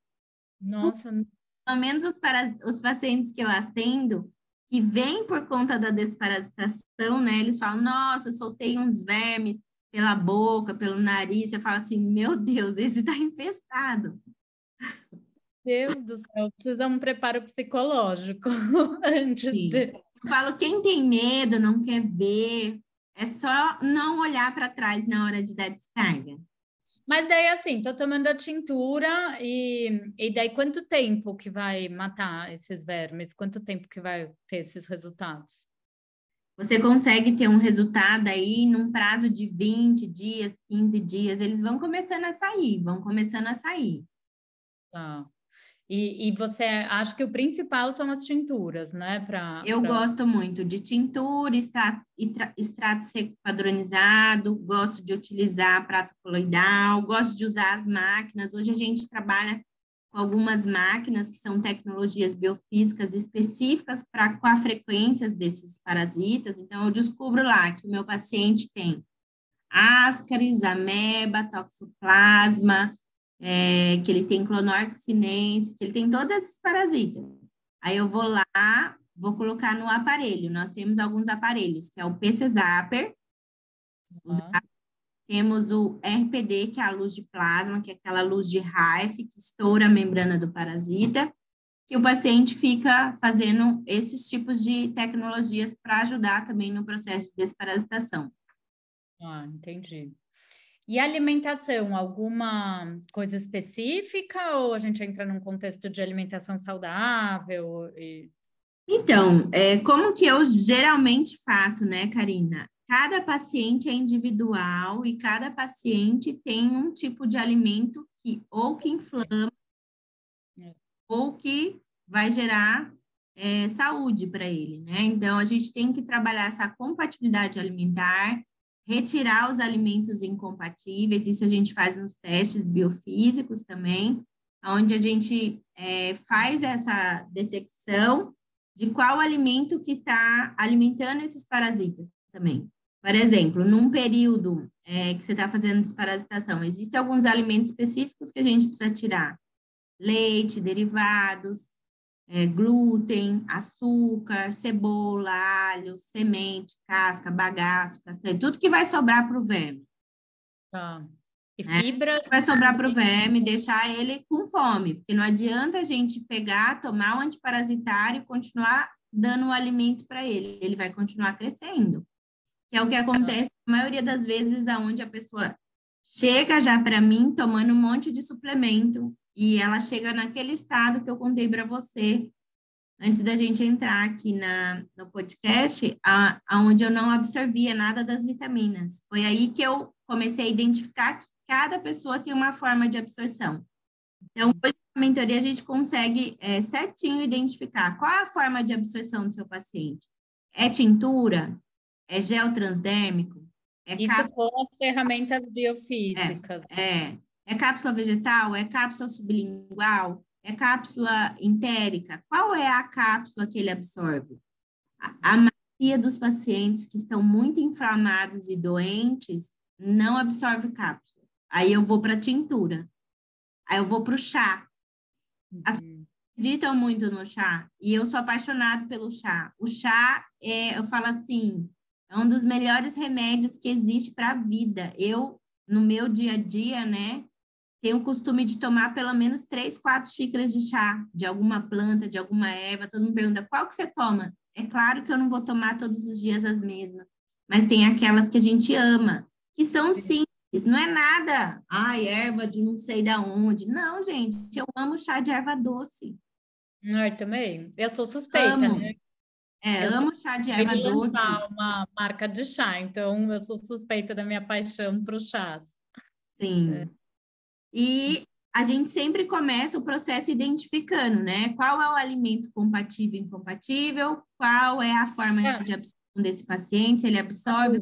Nossa. Super, pelo menos os, para, os pacientes que eu atendo, que vêm por conta da desparasitação, né? Eles falam, nossa, eu soltei uns vermes pela boca, pelo nariz. Você fala assim, meu Deus, esse está infestado. Deus do céu, precisa um preparo psicológico antes Sim. de. Eu falo, quem tem medo, não quer ver, é só não olhar para trás na hora de dar descarga. Mas daí, assim, tô tomando a tintura e, e daí quanto tempo que vai matar esses vermes? Quanto tempo que vai ter esses resultados? Você consegue ter um resultado aí num prazo de 20 dias, 15 dias, eles vão começando a sair, vão começando a sair. Tá. E, e, você acha que o principal são as tinturas, né? Pra, Eu pra... gosto muito de tintura, extrato, extrato seco padronizado, gosto de utilizar prato coloidal, gosto de usar as máquinas. Hoje a gente trabalha com algumas máquinas que são tecnologias biofísicas específicas para com a frequências desses parasitas. Então, eu descubro lá que o meu paciente tem ascaris, ameba, toxoplasma, é, que ele tem clonorxinense, que ele tem todos esses parasitas. Aí eu vou lá, vou colocar no aparelho. Nós temos alguns aparelhos, que é o PC Zapper, uhum. temos o RPD, que é a luz de plasma, que é aquela luz de Raif, que estoura a membrana do parasita, que o paciente fica fazendo esses tipos de tecnologias para ajudar também no processo de desparasitação. Ah, entendi. E alimentação, alguma coisa específica ou a gente entra num contexto de alimentação saudável? E... Então, é, como que eu geralmente faço, né, Karina? Cada paciente é individual e cada paciente tem um tipo de alimento que ou que inflama é. ou que vai gerar é, saúde para ele, né? Então, a gente tem que trabalhar essa compatibilidade alimentar, retirar os alimentos incompatíveis, isso a gente faz nos testes biofísicos também, onde a gente é, faz essa detecção de qual alimento que está alimentando esses parasitas também. Por exemplo, num período é, que você está fazendo desparasitação, existem alguns alimentos específicos que a gente precisa tirar. Leite, derivados, é, glúten, açúcar, cebola, alho, semente, casca, bagaço, castanha, tudo que vai sobrar para o verme. Tá. E né? fibra. Vai sobrar para o verme, deixar ele com fome, porque não adianta a gente pegar, tomar o um antiparasitário e continuar dando o alimento para ele, ele vai continuar crescendo. Que é o que acontece a maioria das vezes aonde a pessoa chega já para mim tomando um monte de suplemento e ela chega naquele estado que eu contei para você antes da gente entrar aqui na, no podcast, a, aonde eu não absorvia nada das vitaminas. Foi aí que eu comecei a identificar que cada pessoa tem uma forma de absorção. Então, hoje na mentoria a gente consegue é, certinho identificar qual é a forma de absorção do seu paciente. É tintura? É gel transdérmico? É Isso cap... com as ferramentas biofísicas. É, é, é cápsula vegetal? É cápsula sublingual? É cápsula entérica? Qual é a cápsula que ele absorve? A, a maioria dos pacientes que estão muito inflamados e doentes não absorve cápsula. Aí eu vou para tintura. Aí eu vou para o chá. As uhum. acreditam muito no chá. E eu sou apaixonada pelo chá. O chá, é, eu falo assim, é um dos melhores remédios que existe para a vida. Eu, no meu dia a dia, né, tenho o costume de tomar pelo menos três, quatro xícaras de chá de alguma planta, de alguma erva. Todo mundo pergunta, qual que você toma? É claro que eu não vou tomar todos os dias as mesmas, mas tem aquelas que a gente ama, que são simples, não é nada, ai, erva de não sei da onde. Não, gente, eu amo chá de erva doce. Ah, eu também. Eu sou suspeita, amo. né? É, eu amo chá de erva doce. uma marca de chá, então eu sou suspeita da minha paixão para os chás. Sim. É. E a gente sempre começa o processo identificando, né? Qual é o alimento compatível e incompatível, qual é a forma é. de absorção desse paciente, se ele absorve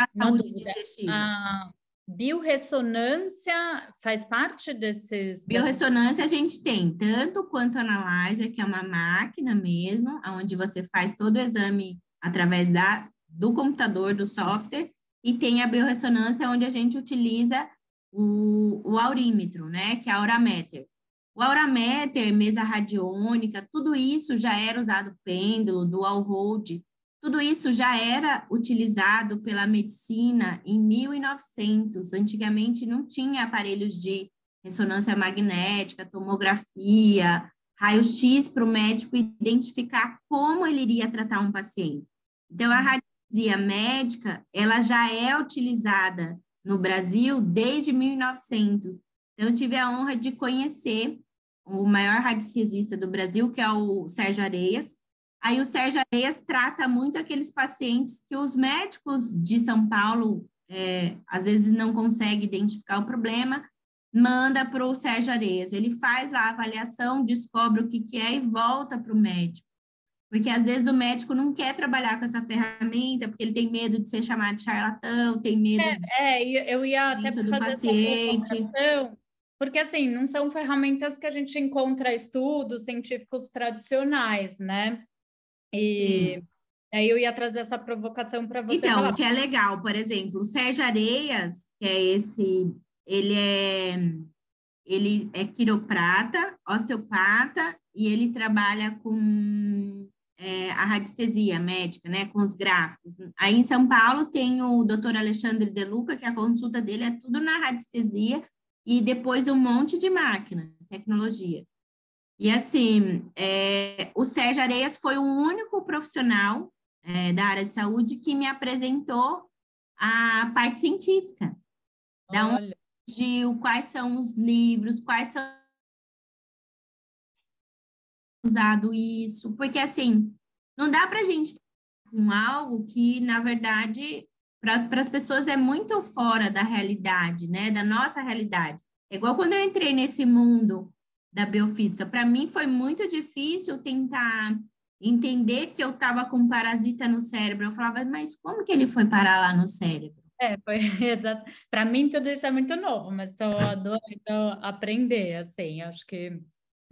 a saúde digestiva. A biorressonância faz parte desses... Biorressonância a gente tem tanto quanto analyzer, que é uma máquina mesmo, onde você faz todo o exame através da, do computador, do software, e tem a biorressonância, onde a gente utiliza o, o aurímetro, né, que é a aurameter. O aurameter, mesa radiônica, tudo isso já era usado pêndulo, dual hold, tudo isso já era utilizado pela medicina em 1900. Antigamente não tinha aparelhos de ressonância magnética, tomografia, raio-x para o médico identificar como ele iria tratar um paciente. Então, a radiologia médica, ela já é utilizada no Brasil desde 1900. Então, eu tive a honra de conhecer o maior radiologista do Brasil, que é o Sérgio Areias. Aí o Sérgio Areias trata muito aqueles pacientes que os médicos de São Paulo é, às vezes não conseguem identificar o problema, manda para o Sérgio Areias. Ele faz lá a avaliação, descobre o que, que é e volta para o médico. Porque às vezes o médico não quer trabalhar com essa ferramenta, porque ele tem medo de ser chamado de charlatão, tem medo é, de... é eu ia até do paciente. Porque assim, não são ferramentas que a gente encontra estudos científicos tradicionais, né? E Sim. aí eu ia trazer essa provocação para você. Então, falar. o que é legal, por exemplo, o Sérgio Areias, que é esse, ele é ele é quiroprata, osteopata e ele trabalha com é, a radiestesia médica, né, com os gráficos. Aí em São Paulo tem o doutor Alexandre De Luca, que a consulta dele é tudo na radiestesia, e depois um monte de máquina, tecnologia. E assim, é, o Sérgio Areias foi o único profissional é, da área de saúde que me apresentou a parte científica, da onde, quais são os livros, quais são usado isso, porque assim, não dá para a gente com algo que, na verdade, para as pessoas é muito fora da realidade, né? Da nossa realidade. É igual quando eu entrei nesse mundo da biofísica. Para mim foi muito difícil tentar entender que eu estava com um parasita no cérebro. Eu falava, mas como que ele foi parar lá no cérebro? É, foi exato. Para mim tudo isso é muito novo, mas estou adorando aprender, assim. Acho que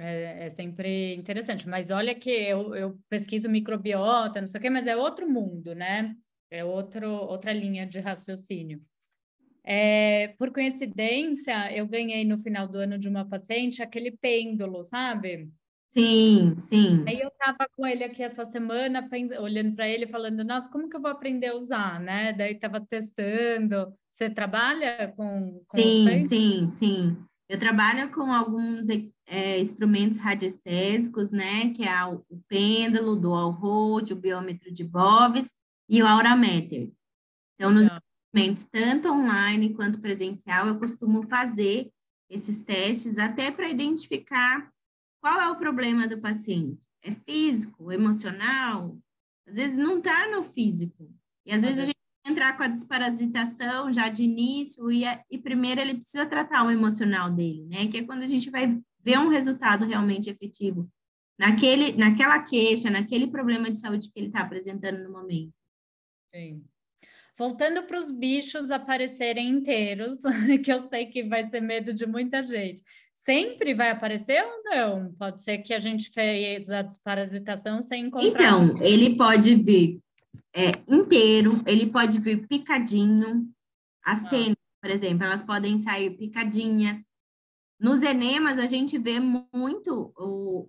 é, é, sempre interessante, mas olha que eu, eu pesquiso microbiota, não sei o quê, mas é outro mundo, né? É outro, outra linha de raciocínio. É, por coincidência, eu ganhei no final do ano de uma paciente aquele pêndulo, sabe? Sim, sim. Aí eu tava com ele aqui essa semana, olhando para ele, falando, nossa, como que eu vou aprender a usar, né? Daí tava testando. Você trabalha com, com Sim, sim, sim. Eu trabalho com alguns é, instrumentos radiestésicos, né, que é o, pêndulo, o dual hold, o biômetro de Boves e o aurameter. Então, nos instrumentos, tanto online quanto presencial, eu costumo fazer esses testes até para identificar qual é o problema do paciente. É físico, emocional? Às vezes não está no físico. E às vezes a gente entrar com a desparasitação já de início e, e primeiro ele precisa tratar o emocional dele, né? Que é quando a gente vai ver um resultado realmente efetivo naquele, naquela queixa, naquele problema de saúde que ele está apresentando no momento. Sim. voltando para os bichos aparecerem inteiros, que eu sei que vai ser medo de muita gente. Sempre vai aparecer ou não? Pode ser que a gente fez a desparasitação sem encontrar. Então, ele pode vir é, inteiro, ele pode vir picadinho. As ah. tênis, por exemplo, elas podem sair picadinhas. Nos enemas, a gente vê muito o,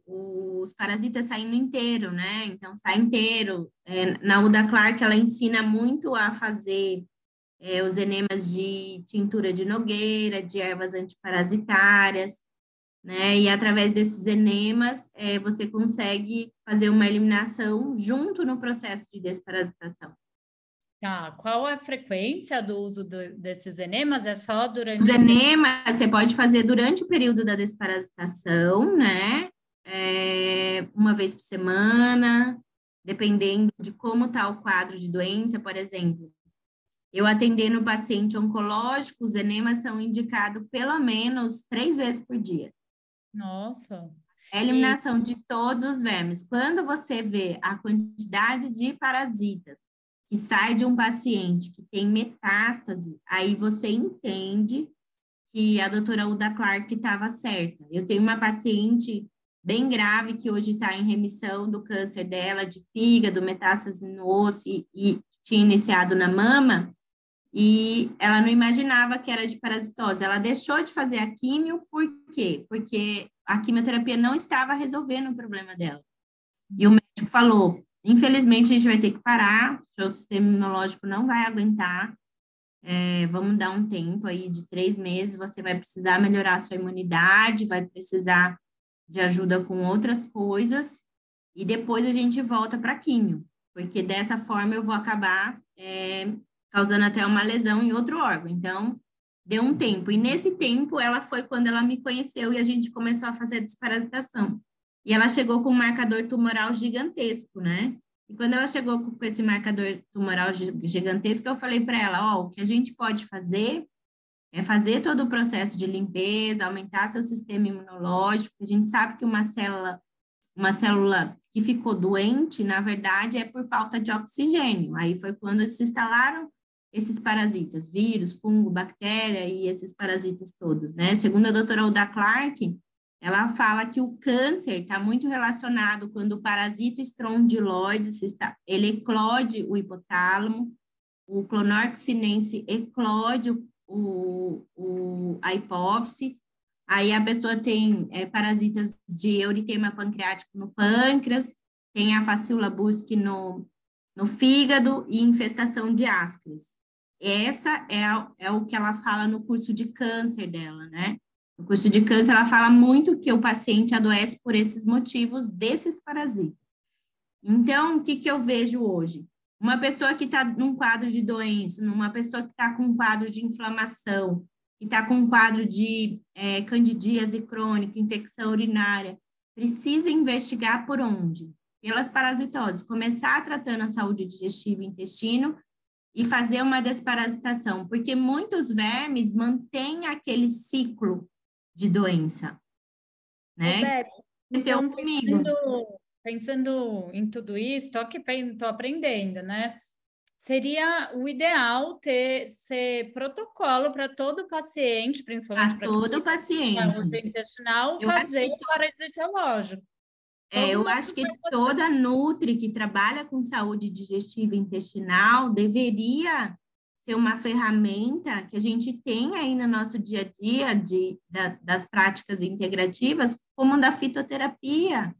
os parasitas saindo inteiro, né? Então, sai inteiro. É, na Uda Clark, ela ensina muito a fazer é, os enemas de tintura de nogueira, de ervas antiparasitárias, né? E através desses enemas, é, você consegue fazer uma eliminação junto no processo de desparasitação. Tá, qual é a frequência do uso do, desses enemas? É só durante... Os enemas você pode fazer durante o período da desparasitação, né? É, uma vez por semana, dependendo de como está o quadro de doença, por exemplo. Eu atendendo paciente oncológico, os enemas são indicados pelo menos três vezes por dia. Nossa! É a eliminação e... de todos os vermes. Quando você vê a quantidade de parasitas que sai de um paciente que tem metástase, aí você entende que a doutora Uda Clark estava certa. Eu tenho uma paciente bem grave que hoje está em remissão do câncer dela de fígado, metástase no osso e, e tinha iniciado na mama, e ela não imaginava que era de parasitose. Ela deixou de fazer a químio, por quê? Porque a quimioterapia não estava resolvendo o problema dela. E o médico falou: Infelizmente, a gente vai ter que parar, seu sistema imunológico não vai aguentar. É, vamos dar um tempo aí de três meses, você vai precisar melhorar a sua imunidade, vai precisar de ajuda com outras coisas, e depois a gente volta para químio, porque dessa forma eu vou acabar é, causando até uma lesão em outro órgão. Então, deu um tempo. E nesse tempo, ela foi quando ela me conheceu e a gente começou a fazer a desparasitação. E ela chegou com um marcador tumoral gigantesco, né? E quando ela chegou com esse marcador tumoral gigantesco, eu falei para ela: Ó, oh, o que a gente pode fazer é fazer todo o processo de limpeza, aumentar seu sistema imunológico. A gente sabe que uma célula, uma célula que ficou doente, na verdade, é por falta de oxigênio. Aí foi quando se instalaram esses parasitas, vírus, fungo, bactéria e esses parasitas todos, né? Segundo a doutora Uda Clark, ela fala que o câncer está muito relacionado quando o parasita estrondiloides, está, ele eclode o hipotálamo, o clonorxinense eclode o, o, a hipófise, aí a pessoa tem é, parasitas de euritema pancreático no pâncreas, tem a facíola busque no, no fígado e infestação de ascaris. Essa é, é o que ela fala no curso de câncer dela, né? No curso de câncer, ela fala muito que o paciente adoece por esses motivos desses parasitas. Então, o que, que eu vejo hoje? Uma pessoa que está num quadro de doença, uma pessoa que está com um quadro de inflamação, que está com um quadro de é, candidíase crônica, infecção urinária, precisa investigar por onde? Pelas parasitoses. Começar tratando a saúde digestiva e intestino e fazer uma desparasitação, porque muitos vermes mantêm aquele ciclo de doença, né? Aconteceu então. Pensando, pensando, em tudo isso, estou aqui estou aprendendo, né? Seria o ideal ter ser protocolo para todo paciente, principalmente para todo paciente intestinal, eu fazer o parasitológico. É, eu acho que toda Nutri que trabalha com saúde digestiva e intestinal deveria ser uma ferramenta que a gente tem aí no nosso dia a dia de, da, das práticas integrativas, como da fitoterapia.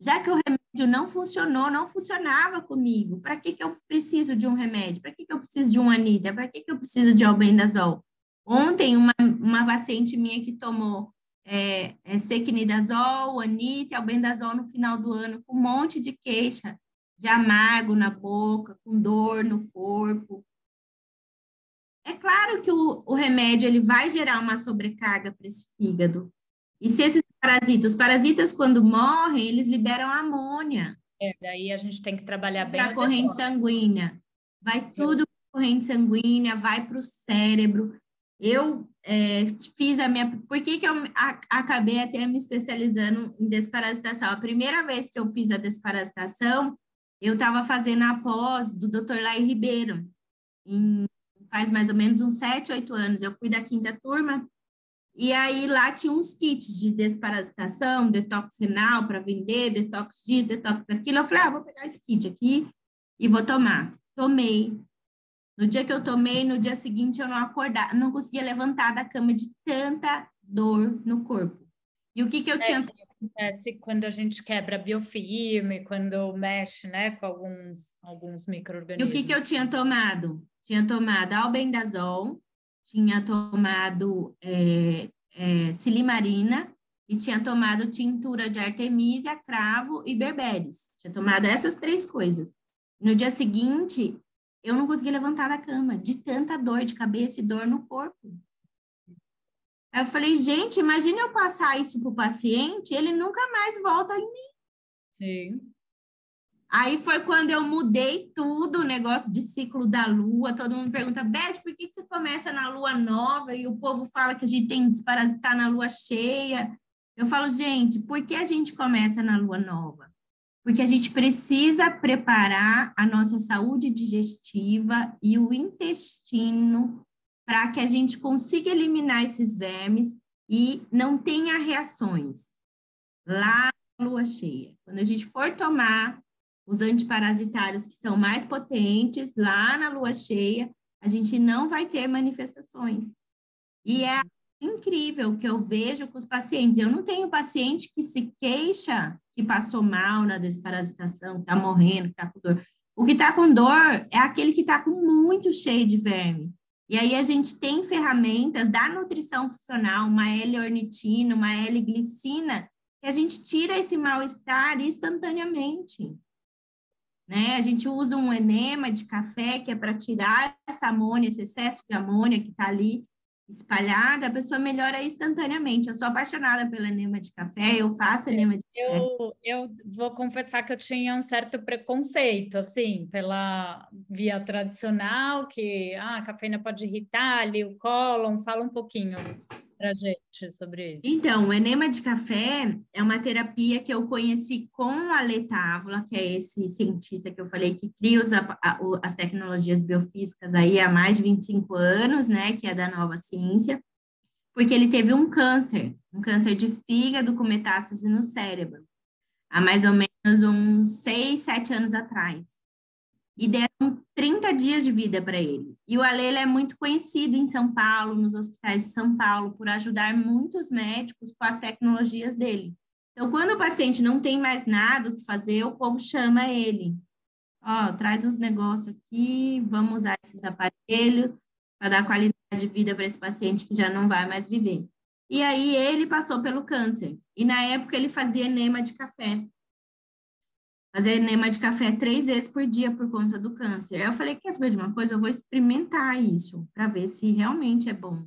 Já que o remédio não funcionou, não funcionava comigo, para que, que eu preciso de um remédio? Para que, que eu preciso de um anida? Para que, que eu preciso de albendazol? Ontem, uma, uma paciente minha que tomou é, é sequinidazol, anita, albendazol no final do ano, com um monte de queixa de amargo na boca, com dor no corpo, é claro que o, o remédio ele vai gerar uma sobrecarga para esse fígado. E se esses parasitas, os parasitas quando morrem, eles liberam amônia. É, daí a gente tem que trabalhar bem. Para a corrente sanguínea. Vai tudo para corrente sanguínea, vai para o cérebro. Eu é, fiz a minha. Por que, que eu acabei até me especializando em desparasitação? A primeira vez que eu fiz a desparasitação, eu estava fazendo a pós do Dr. Lai Ribeiro. em, faz mais ou menos uns sete, oito anos. Eu fui da quinta turma, e aí lá tinha uns kits de desparasitação, detox renal para vender, detox disso, detox daquilo. Eu falei, ah, vou pegar esse kit aqui e vou tomar. Tomei. No dia que eu tomei, no dia seguinte eu não acordava, não conseguia levantar da cama de tanta dor no corpo. E o que que eu é, tinha acontece quando a gente quebra biofilme, quando mexe, né, com alguns alguns microorganismos. E o que que eu tinha tomado? Tinha tomado albendazol, tinha tomado é, é, silimarina e tinha tomado tintura de artemisia, cravo e berberis. Tinha tomado essas três coisas. No dia seguinte, eu não conseguia levantar da cama, de tanta dor de cabeça e dor no corpo. Aí eu falei, gente, imagine eu passar isso para o paciente, ele nunca mais volta em mim. Sim. Aí foi quando eu mudei tudo, o negócio de ciclo da lua. Todo mundo pergunta, Beth, por que, que você começa na lua nova e o povo fala que a gente tem que desparasitar na lua cheia? Eu falo, gente, por que a gente começa na lua nova? Porque a gente precisa preparar a nossa saúde digestiva e o intestino para que a gente consiga eliminar esses vermes e não tenha reações lá na lua cheia. Quando a gente for tomar os antiparasitários que são mais potentes lá na lua cheia, a gente não vai ter manifestações. E é incrível que eu vejo com os pacientes. Eu não tenho paciente que se queixa que passou mal na desparasitação, que está morrendo, que está com dor. O que está com dor é aquele que está com muito cheio de verme. E aí a gente tem ferramentas da nutrição funcional, uma L-ornitina, uma L-glicina, que a gente tira esse mal-estar instantaneamente. Né? A gente usa um enema de café, que é para tirar essa amônia, esse excesso de amônia que está ali espalhada, a pessoa melhora instantaneamente. Eu sou apaixonada pelo enema de café, eu faço enema de eu, café. Eu vou confessar que eu tinha um certo preconceito, assim, pela via tradicional, que ah, a cafeína pode irritar ali o cólon. Fala um pouquinho para gente sobre isso. Então, o enema de café é uma terapia que eu conheci com a Letávola, que é esse cientista que eu falei que cria os, a, as tecnologias biofísicas aí há mais de 25 anos, né, que é da nova ciência, porque ele teve um câncer, um câncer de fígado com metástase no cérebro, há mais ou menos uns 6, 7 anos atrás e deram 30 dias de vida para ele. E o Ale é muito conhecido em São Paulo, nos hospitais de São Paulo, por ajudar muitos médicos com as tecnologias dele. Então, quando o paciente não tem mais nada o que fazer, o povo chama ele. Ó, oh, traz uns negócios aqui, vamos usar esses aparelhos para dar qualidade de vida para esse paciente que já não vai mais viver. E aí ele passou pelo câncer. E na época ele fazia enema de café fazer enema de café três vezes por dia por conta do câncer. Aí eu falei, quer saber de uma coisa? Eu vou experimentar isso para ver se realmente é bom.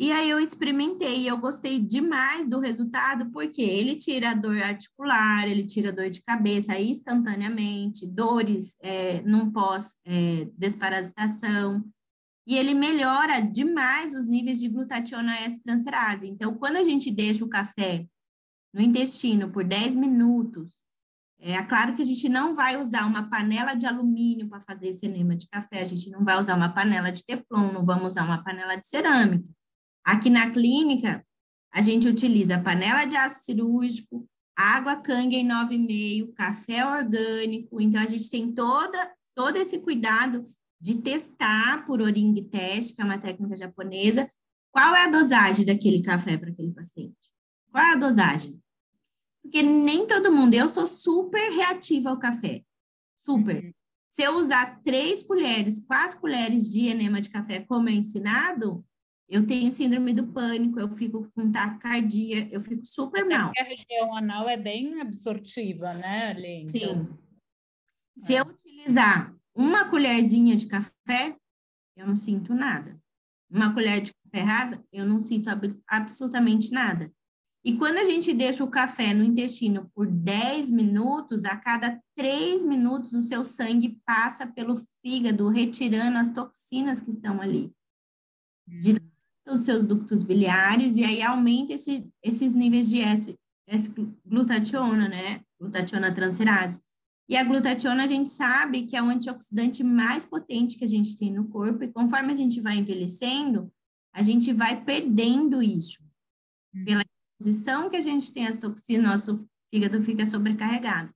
E aí eu experimentei e eu gostei demais do resultado, porque ele tira a dor articular, ele tira a dor de cabeça instantaneamente, dores é, num pós-desparasitação, é, e ele melhora demais os níveis de glutationa S-transferase. Então, quando a gente deixa o café no intestino por 10 minutos, é claro que a gente não vai usar uma panela de alumínio para fazer esse enema de café, a gente não vai usar uma panela de teflon, não vamos usar uma panela de cerâmica. Aqui na clínica, a gente utiliza panela de aço cirúrgico, água Kangen 9,5, café orgânico, então a gente tem toda, todo esse cuidado de testar por oring teste, que é uma técnica japonesa, qual é a dosagem daquele café para aquele paciente. Qual é a dosagem? Porque nem todo mundo, eu sou super reativa ao café, super. Uhum. Se eu usar três colheres, quatro colheres de enema de café como é ensinado, eu tenho síndrome do pânico, eu fico com taquicardia, eu fico super mal. a região anal é bem absortiva, né, Ali? Então... Sim. Se é. eu utilizar uma colherzinha de café, eu não sinto nada. Uma colher de café rasa, eu não sinto absolutamente nada. E quando a gente deixa o café no intestino por 10 minutos, a cada 3 minutos o seu sangue passa pelo fígado, retirando as toxinas que estão ali. De os seus ductos biliares, e aí aumenta esse, esses níveis de S, S glutationa, né? Glutationa transferase. E a glutationa a gente sabe que é o antioxidante mais potente que a gente tem no corpo, e conforme a gente vai envelhecendo, a gente vai perdendo isso. Hum. Pela exposição que a gente tem às toxinas, nosso fígado fica sobrecarregado.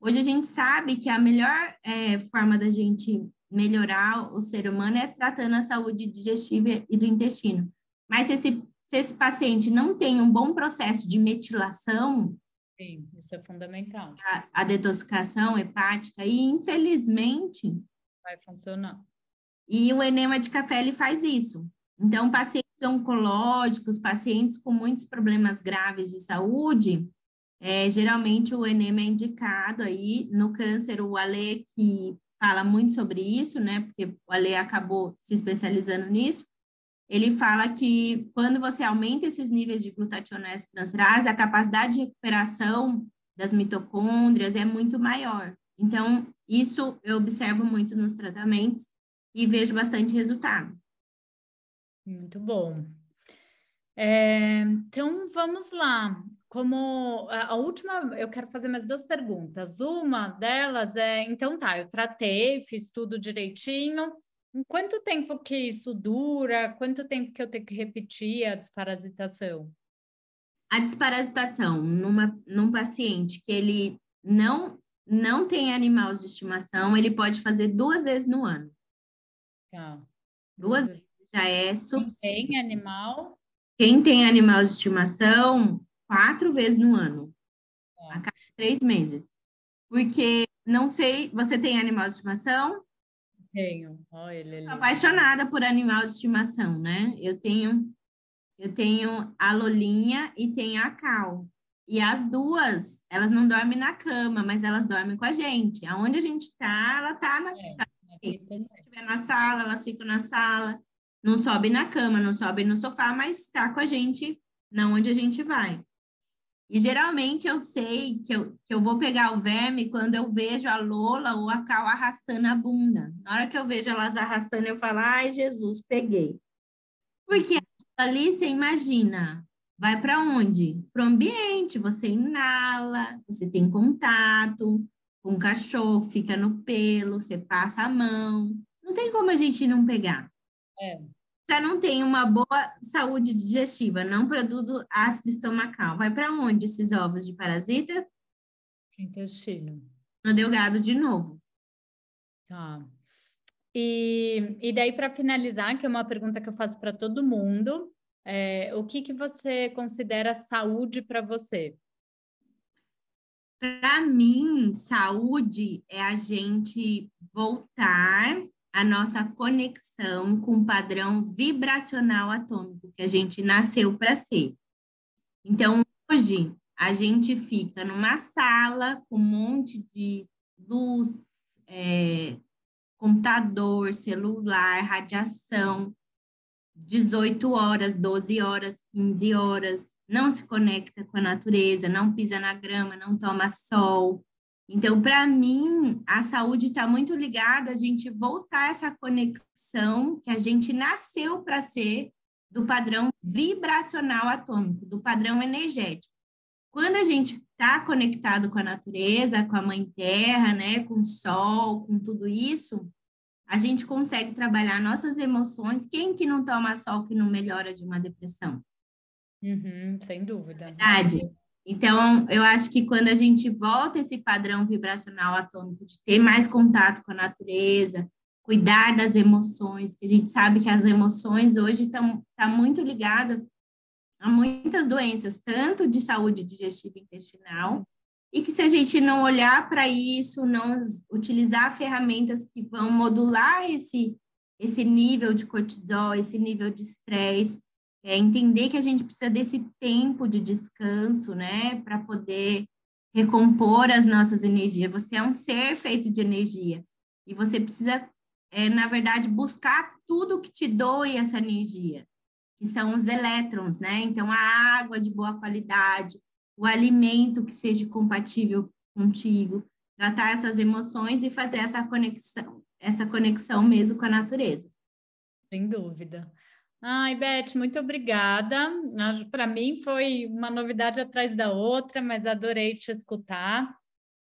Hoje a gente sabe que a melhor é, forma da gente melhorar o ser humano é tratando a saúde digestiva e do intestino. Mas se esse, se esse paciente não tem um bom processo de metilação, Sim, isso é fundamental. A, a detoxificação hepática, e infelizmente. Vai funcionar. E o enema de café ele faz isso. Então, pacientes oncológicos, pacientes com muitos problemas graves de saúde, é, geralmente o enema é indicado aí no câncer, o Ale que fala muito sobre isso, né? Porque o Ale acabou se especializando nisso. Ele fala que quando você aumenta esses níveis de glutationase transferase, a capacidade de recuperação das mitocôndrias é muito maior. Então, isso eu observo muito nos tratamentos e vejo bastante resultado. Muito bom. É, então, vamos lá como a última, eu quero fazer mais duas perguntas. Uma delas é, então tá, eu tratei, fiz tudo direitinho. Em quanto tempo que isso dura? Quanto tempo que eu tenho que repetir a desparasitação? A desparasitação numa, num paciente que ele não não tem animal de estimação, ele pode fazer duas vezes no ano. Tá. Duas vezes já é suficiente. Quem tem animal? Quem tem animal de estimação quatro vezes no ano, é. a cada três meses. Porque, não sei, você tem animal de estimação? Tenho. Oh, ele, ele... Sou apaixonada por animal de estimação, né? Eu tenho, eu tenho a Lolinha e tenho a Cal. E as duas, elas não dormem na cama, mas elas dormem com a gente. Aonde a gente tá, ela tá na. É, tá, se estiver na sala, elas ficam na sala. Não sobe na cama, não sobe no sofá, mas tá com a gente na onde a gente vai. E geralmente eu sei que eu, que eu vou pegar o verme quando eu vejo a Lola ou a Cal arrastando a bunda. Na hora que eu vejo elas arrastando, eu falo, ai, Jesus, peguei. Porque ali você imagina, vai para onde? Para o ambiente, você inala, você tem contato com o cachorro, fica no pelo, você passa a mão. Não tem como a gente não pegar. É já não tem uma boa saúde digestiva, não produz ácido estomacal. Vai para onde esses ovos de parasitas? Intestino. No delgado de novo. Tá. E, e daí, para finalizar, que é uma pergunta que eu faço para todo mundo, é, o que, que você considera saúde para você? Para mim, saúde é a gente voltar a nossa conexão com o padrão vibracional atômico que a gente nasceu para ser. Então, hoje, a gente fica numa sala com um monte de luz, é, computador, celular, radiação, 18 horas, 12 horas, 15 horas, não se conecta com a natureza, não pisa na grama, não toma sol, então, para mim, a saúde está muito ligada a gente voltar essa conexão que a gente nasceu para ser do padrão vibracional atômico, do padrão energético. Quando a gente está conectado com a natureza, com a mãe terra, né, com o sol, com tudo isso, a gente consegue trabalhar nossas emoções. Quem que não toma sol que não melhora de uma depressão? Uhum, sem dúvida. Verdade. Então, eu acho que quando a gente volta esse padrão vibracional atômico de ter mais contato com a natureza, cuidar das emoções, que a gente sabe que as emoções hoje estão tá muito ligadas a muitas doenças, tanto de saúde digestiva e intestinal, e que se a gente não olhar para isso, não utilizar ferramentas que vão modular esse, esse nível de cortisol, esse nível de estresse, é entender que a gente precisa desse tempo de descanso, né, para poder recompor as nossas energias. Você é um ser feito de energia e você precisa, é, na verdade, buscar tudo que te doe essa energia, que são os elétrons, né? Então, a água de boa qualidade, o alimento que seja compatível contigo, tratar essas emoções e fazer essa conexão, essa conexão mesmo com a natureza. Sem dúvida. Ai, Beth, muito obrigada. Para mim foi uma novidade atrás da outra, mas adorei te escutar.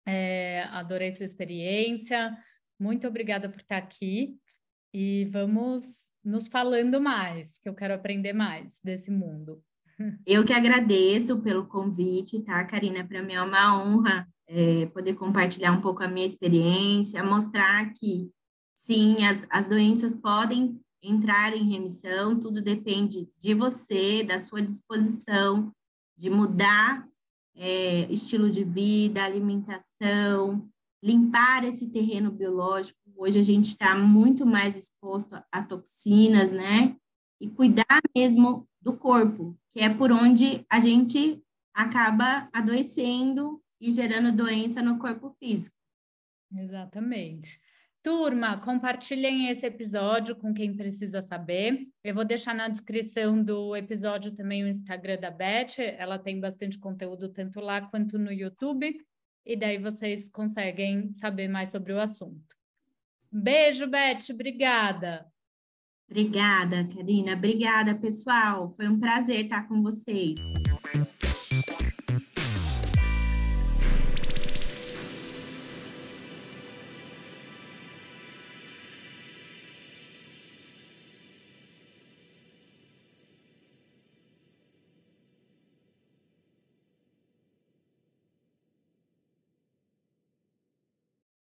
É, adorei sua experiência. Muito obrigada por estar aqui e vamos nos falando mais, que eu quero aprender mais desse mundo. Eu que agradeço pelo convite, tá, Karina? Para mim é uma honra é, poder compartilhar um pouco a minha experiência, mostrar que, sim, as, as doenças podem entrar em remissão, tudo depende de você, da sua disposição, de mudar é, estilo de vida, alimentação, limpar esse terreno biológico. Hoje a gente está muito mais exposto a, a toxinas, né? E cuidar mesmo do corpo, que é por onde a gente acaba adoecendo e gerando doença no corpo físico. Exatamente. Turma, compartilhem esse episódio com quem precisa saber. Eu vou deixar na descrição do episódio também o Instagram da Beth. Ela tem bastante conteúdo tanto lá quanto no YouTube. E daí vocês conseguem saber mais sobre o assunto. Beijo, Beth. Obrigada. Obrigada, Karina. Obrigada, pessoal. Foi um prazer estar com vocês.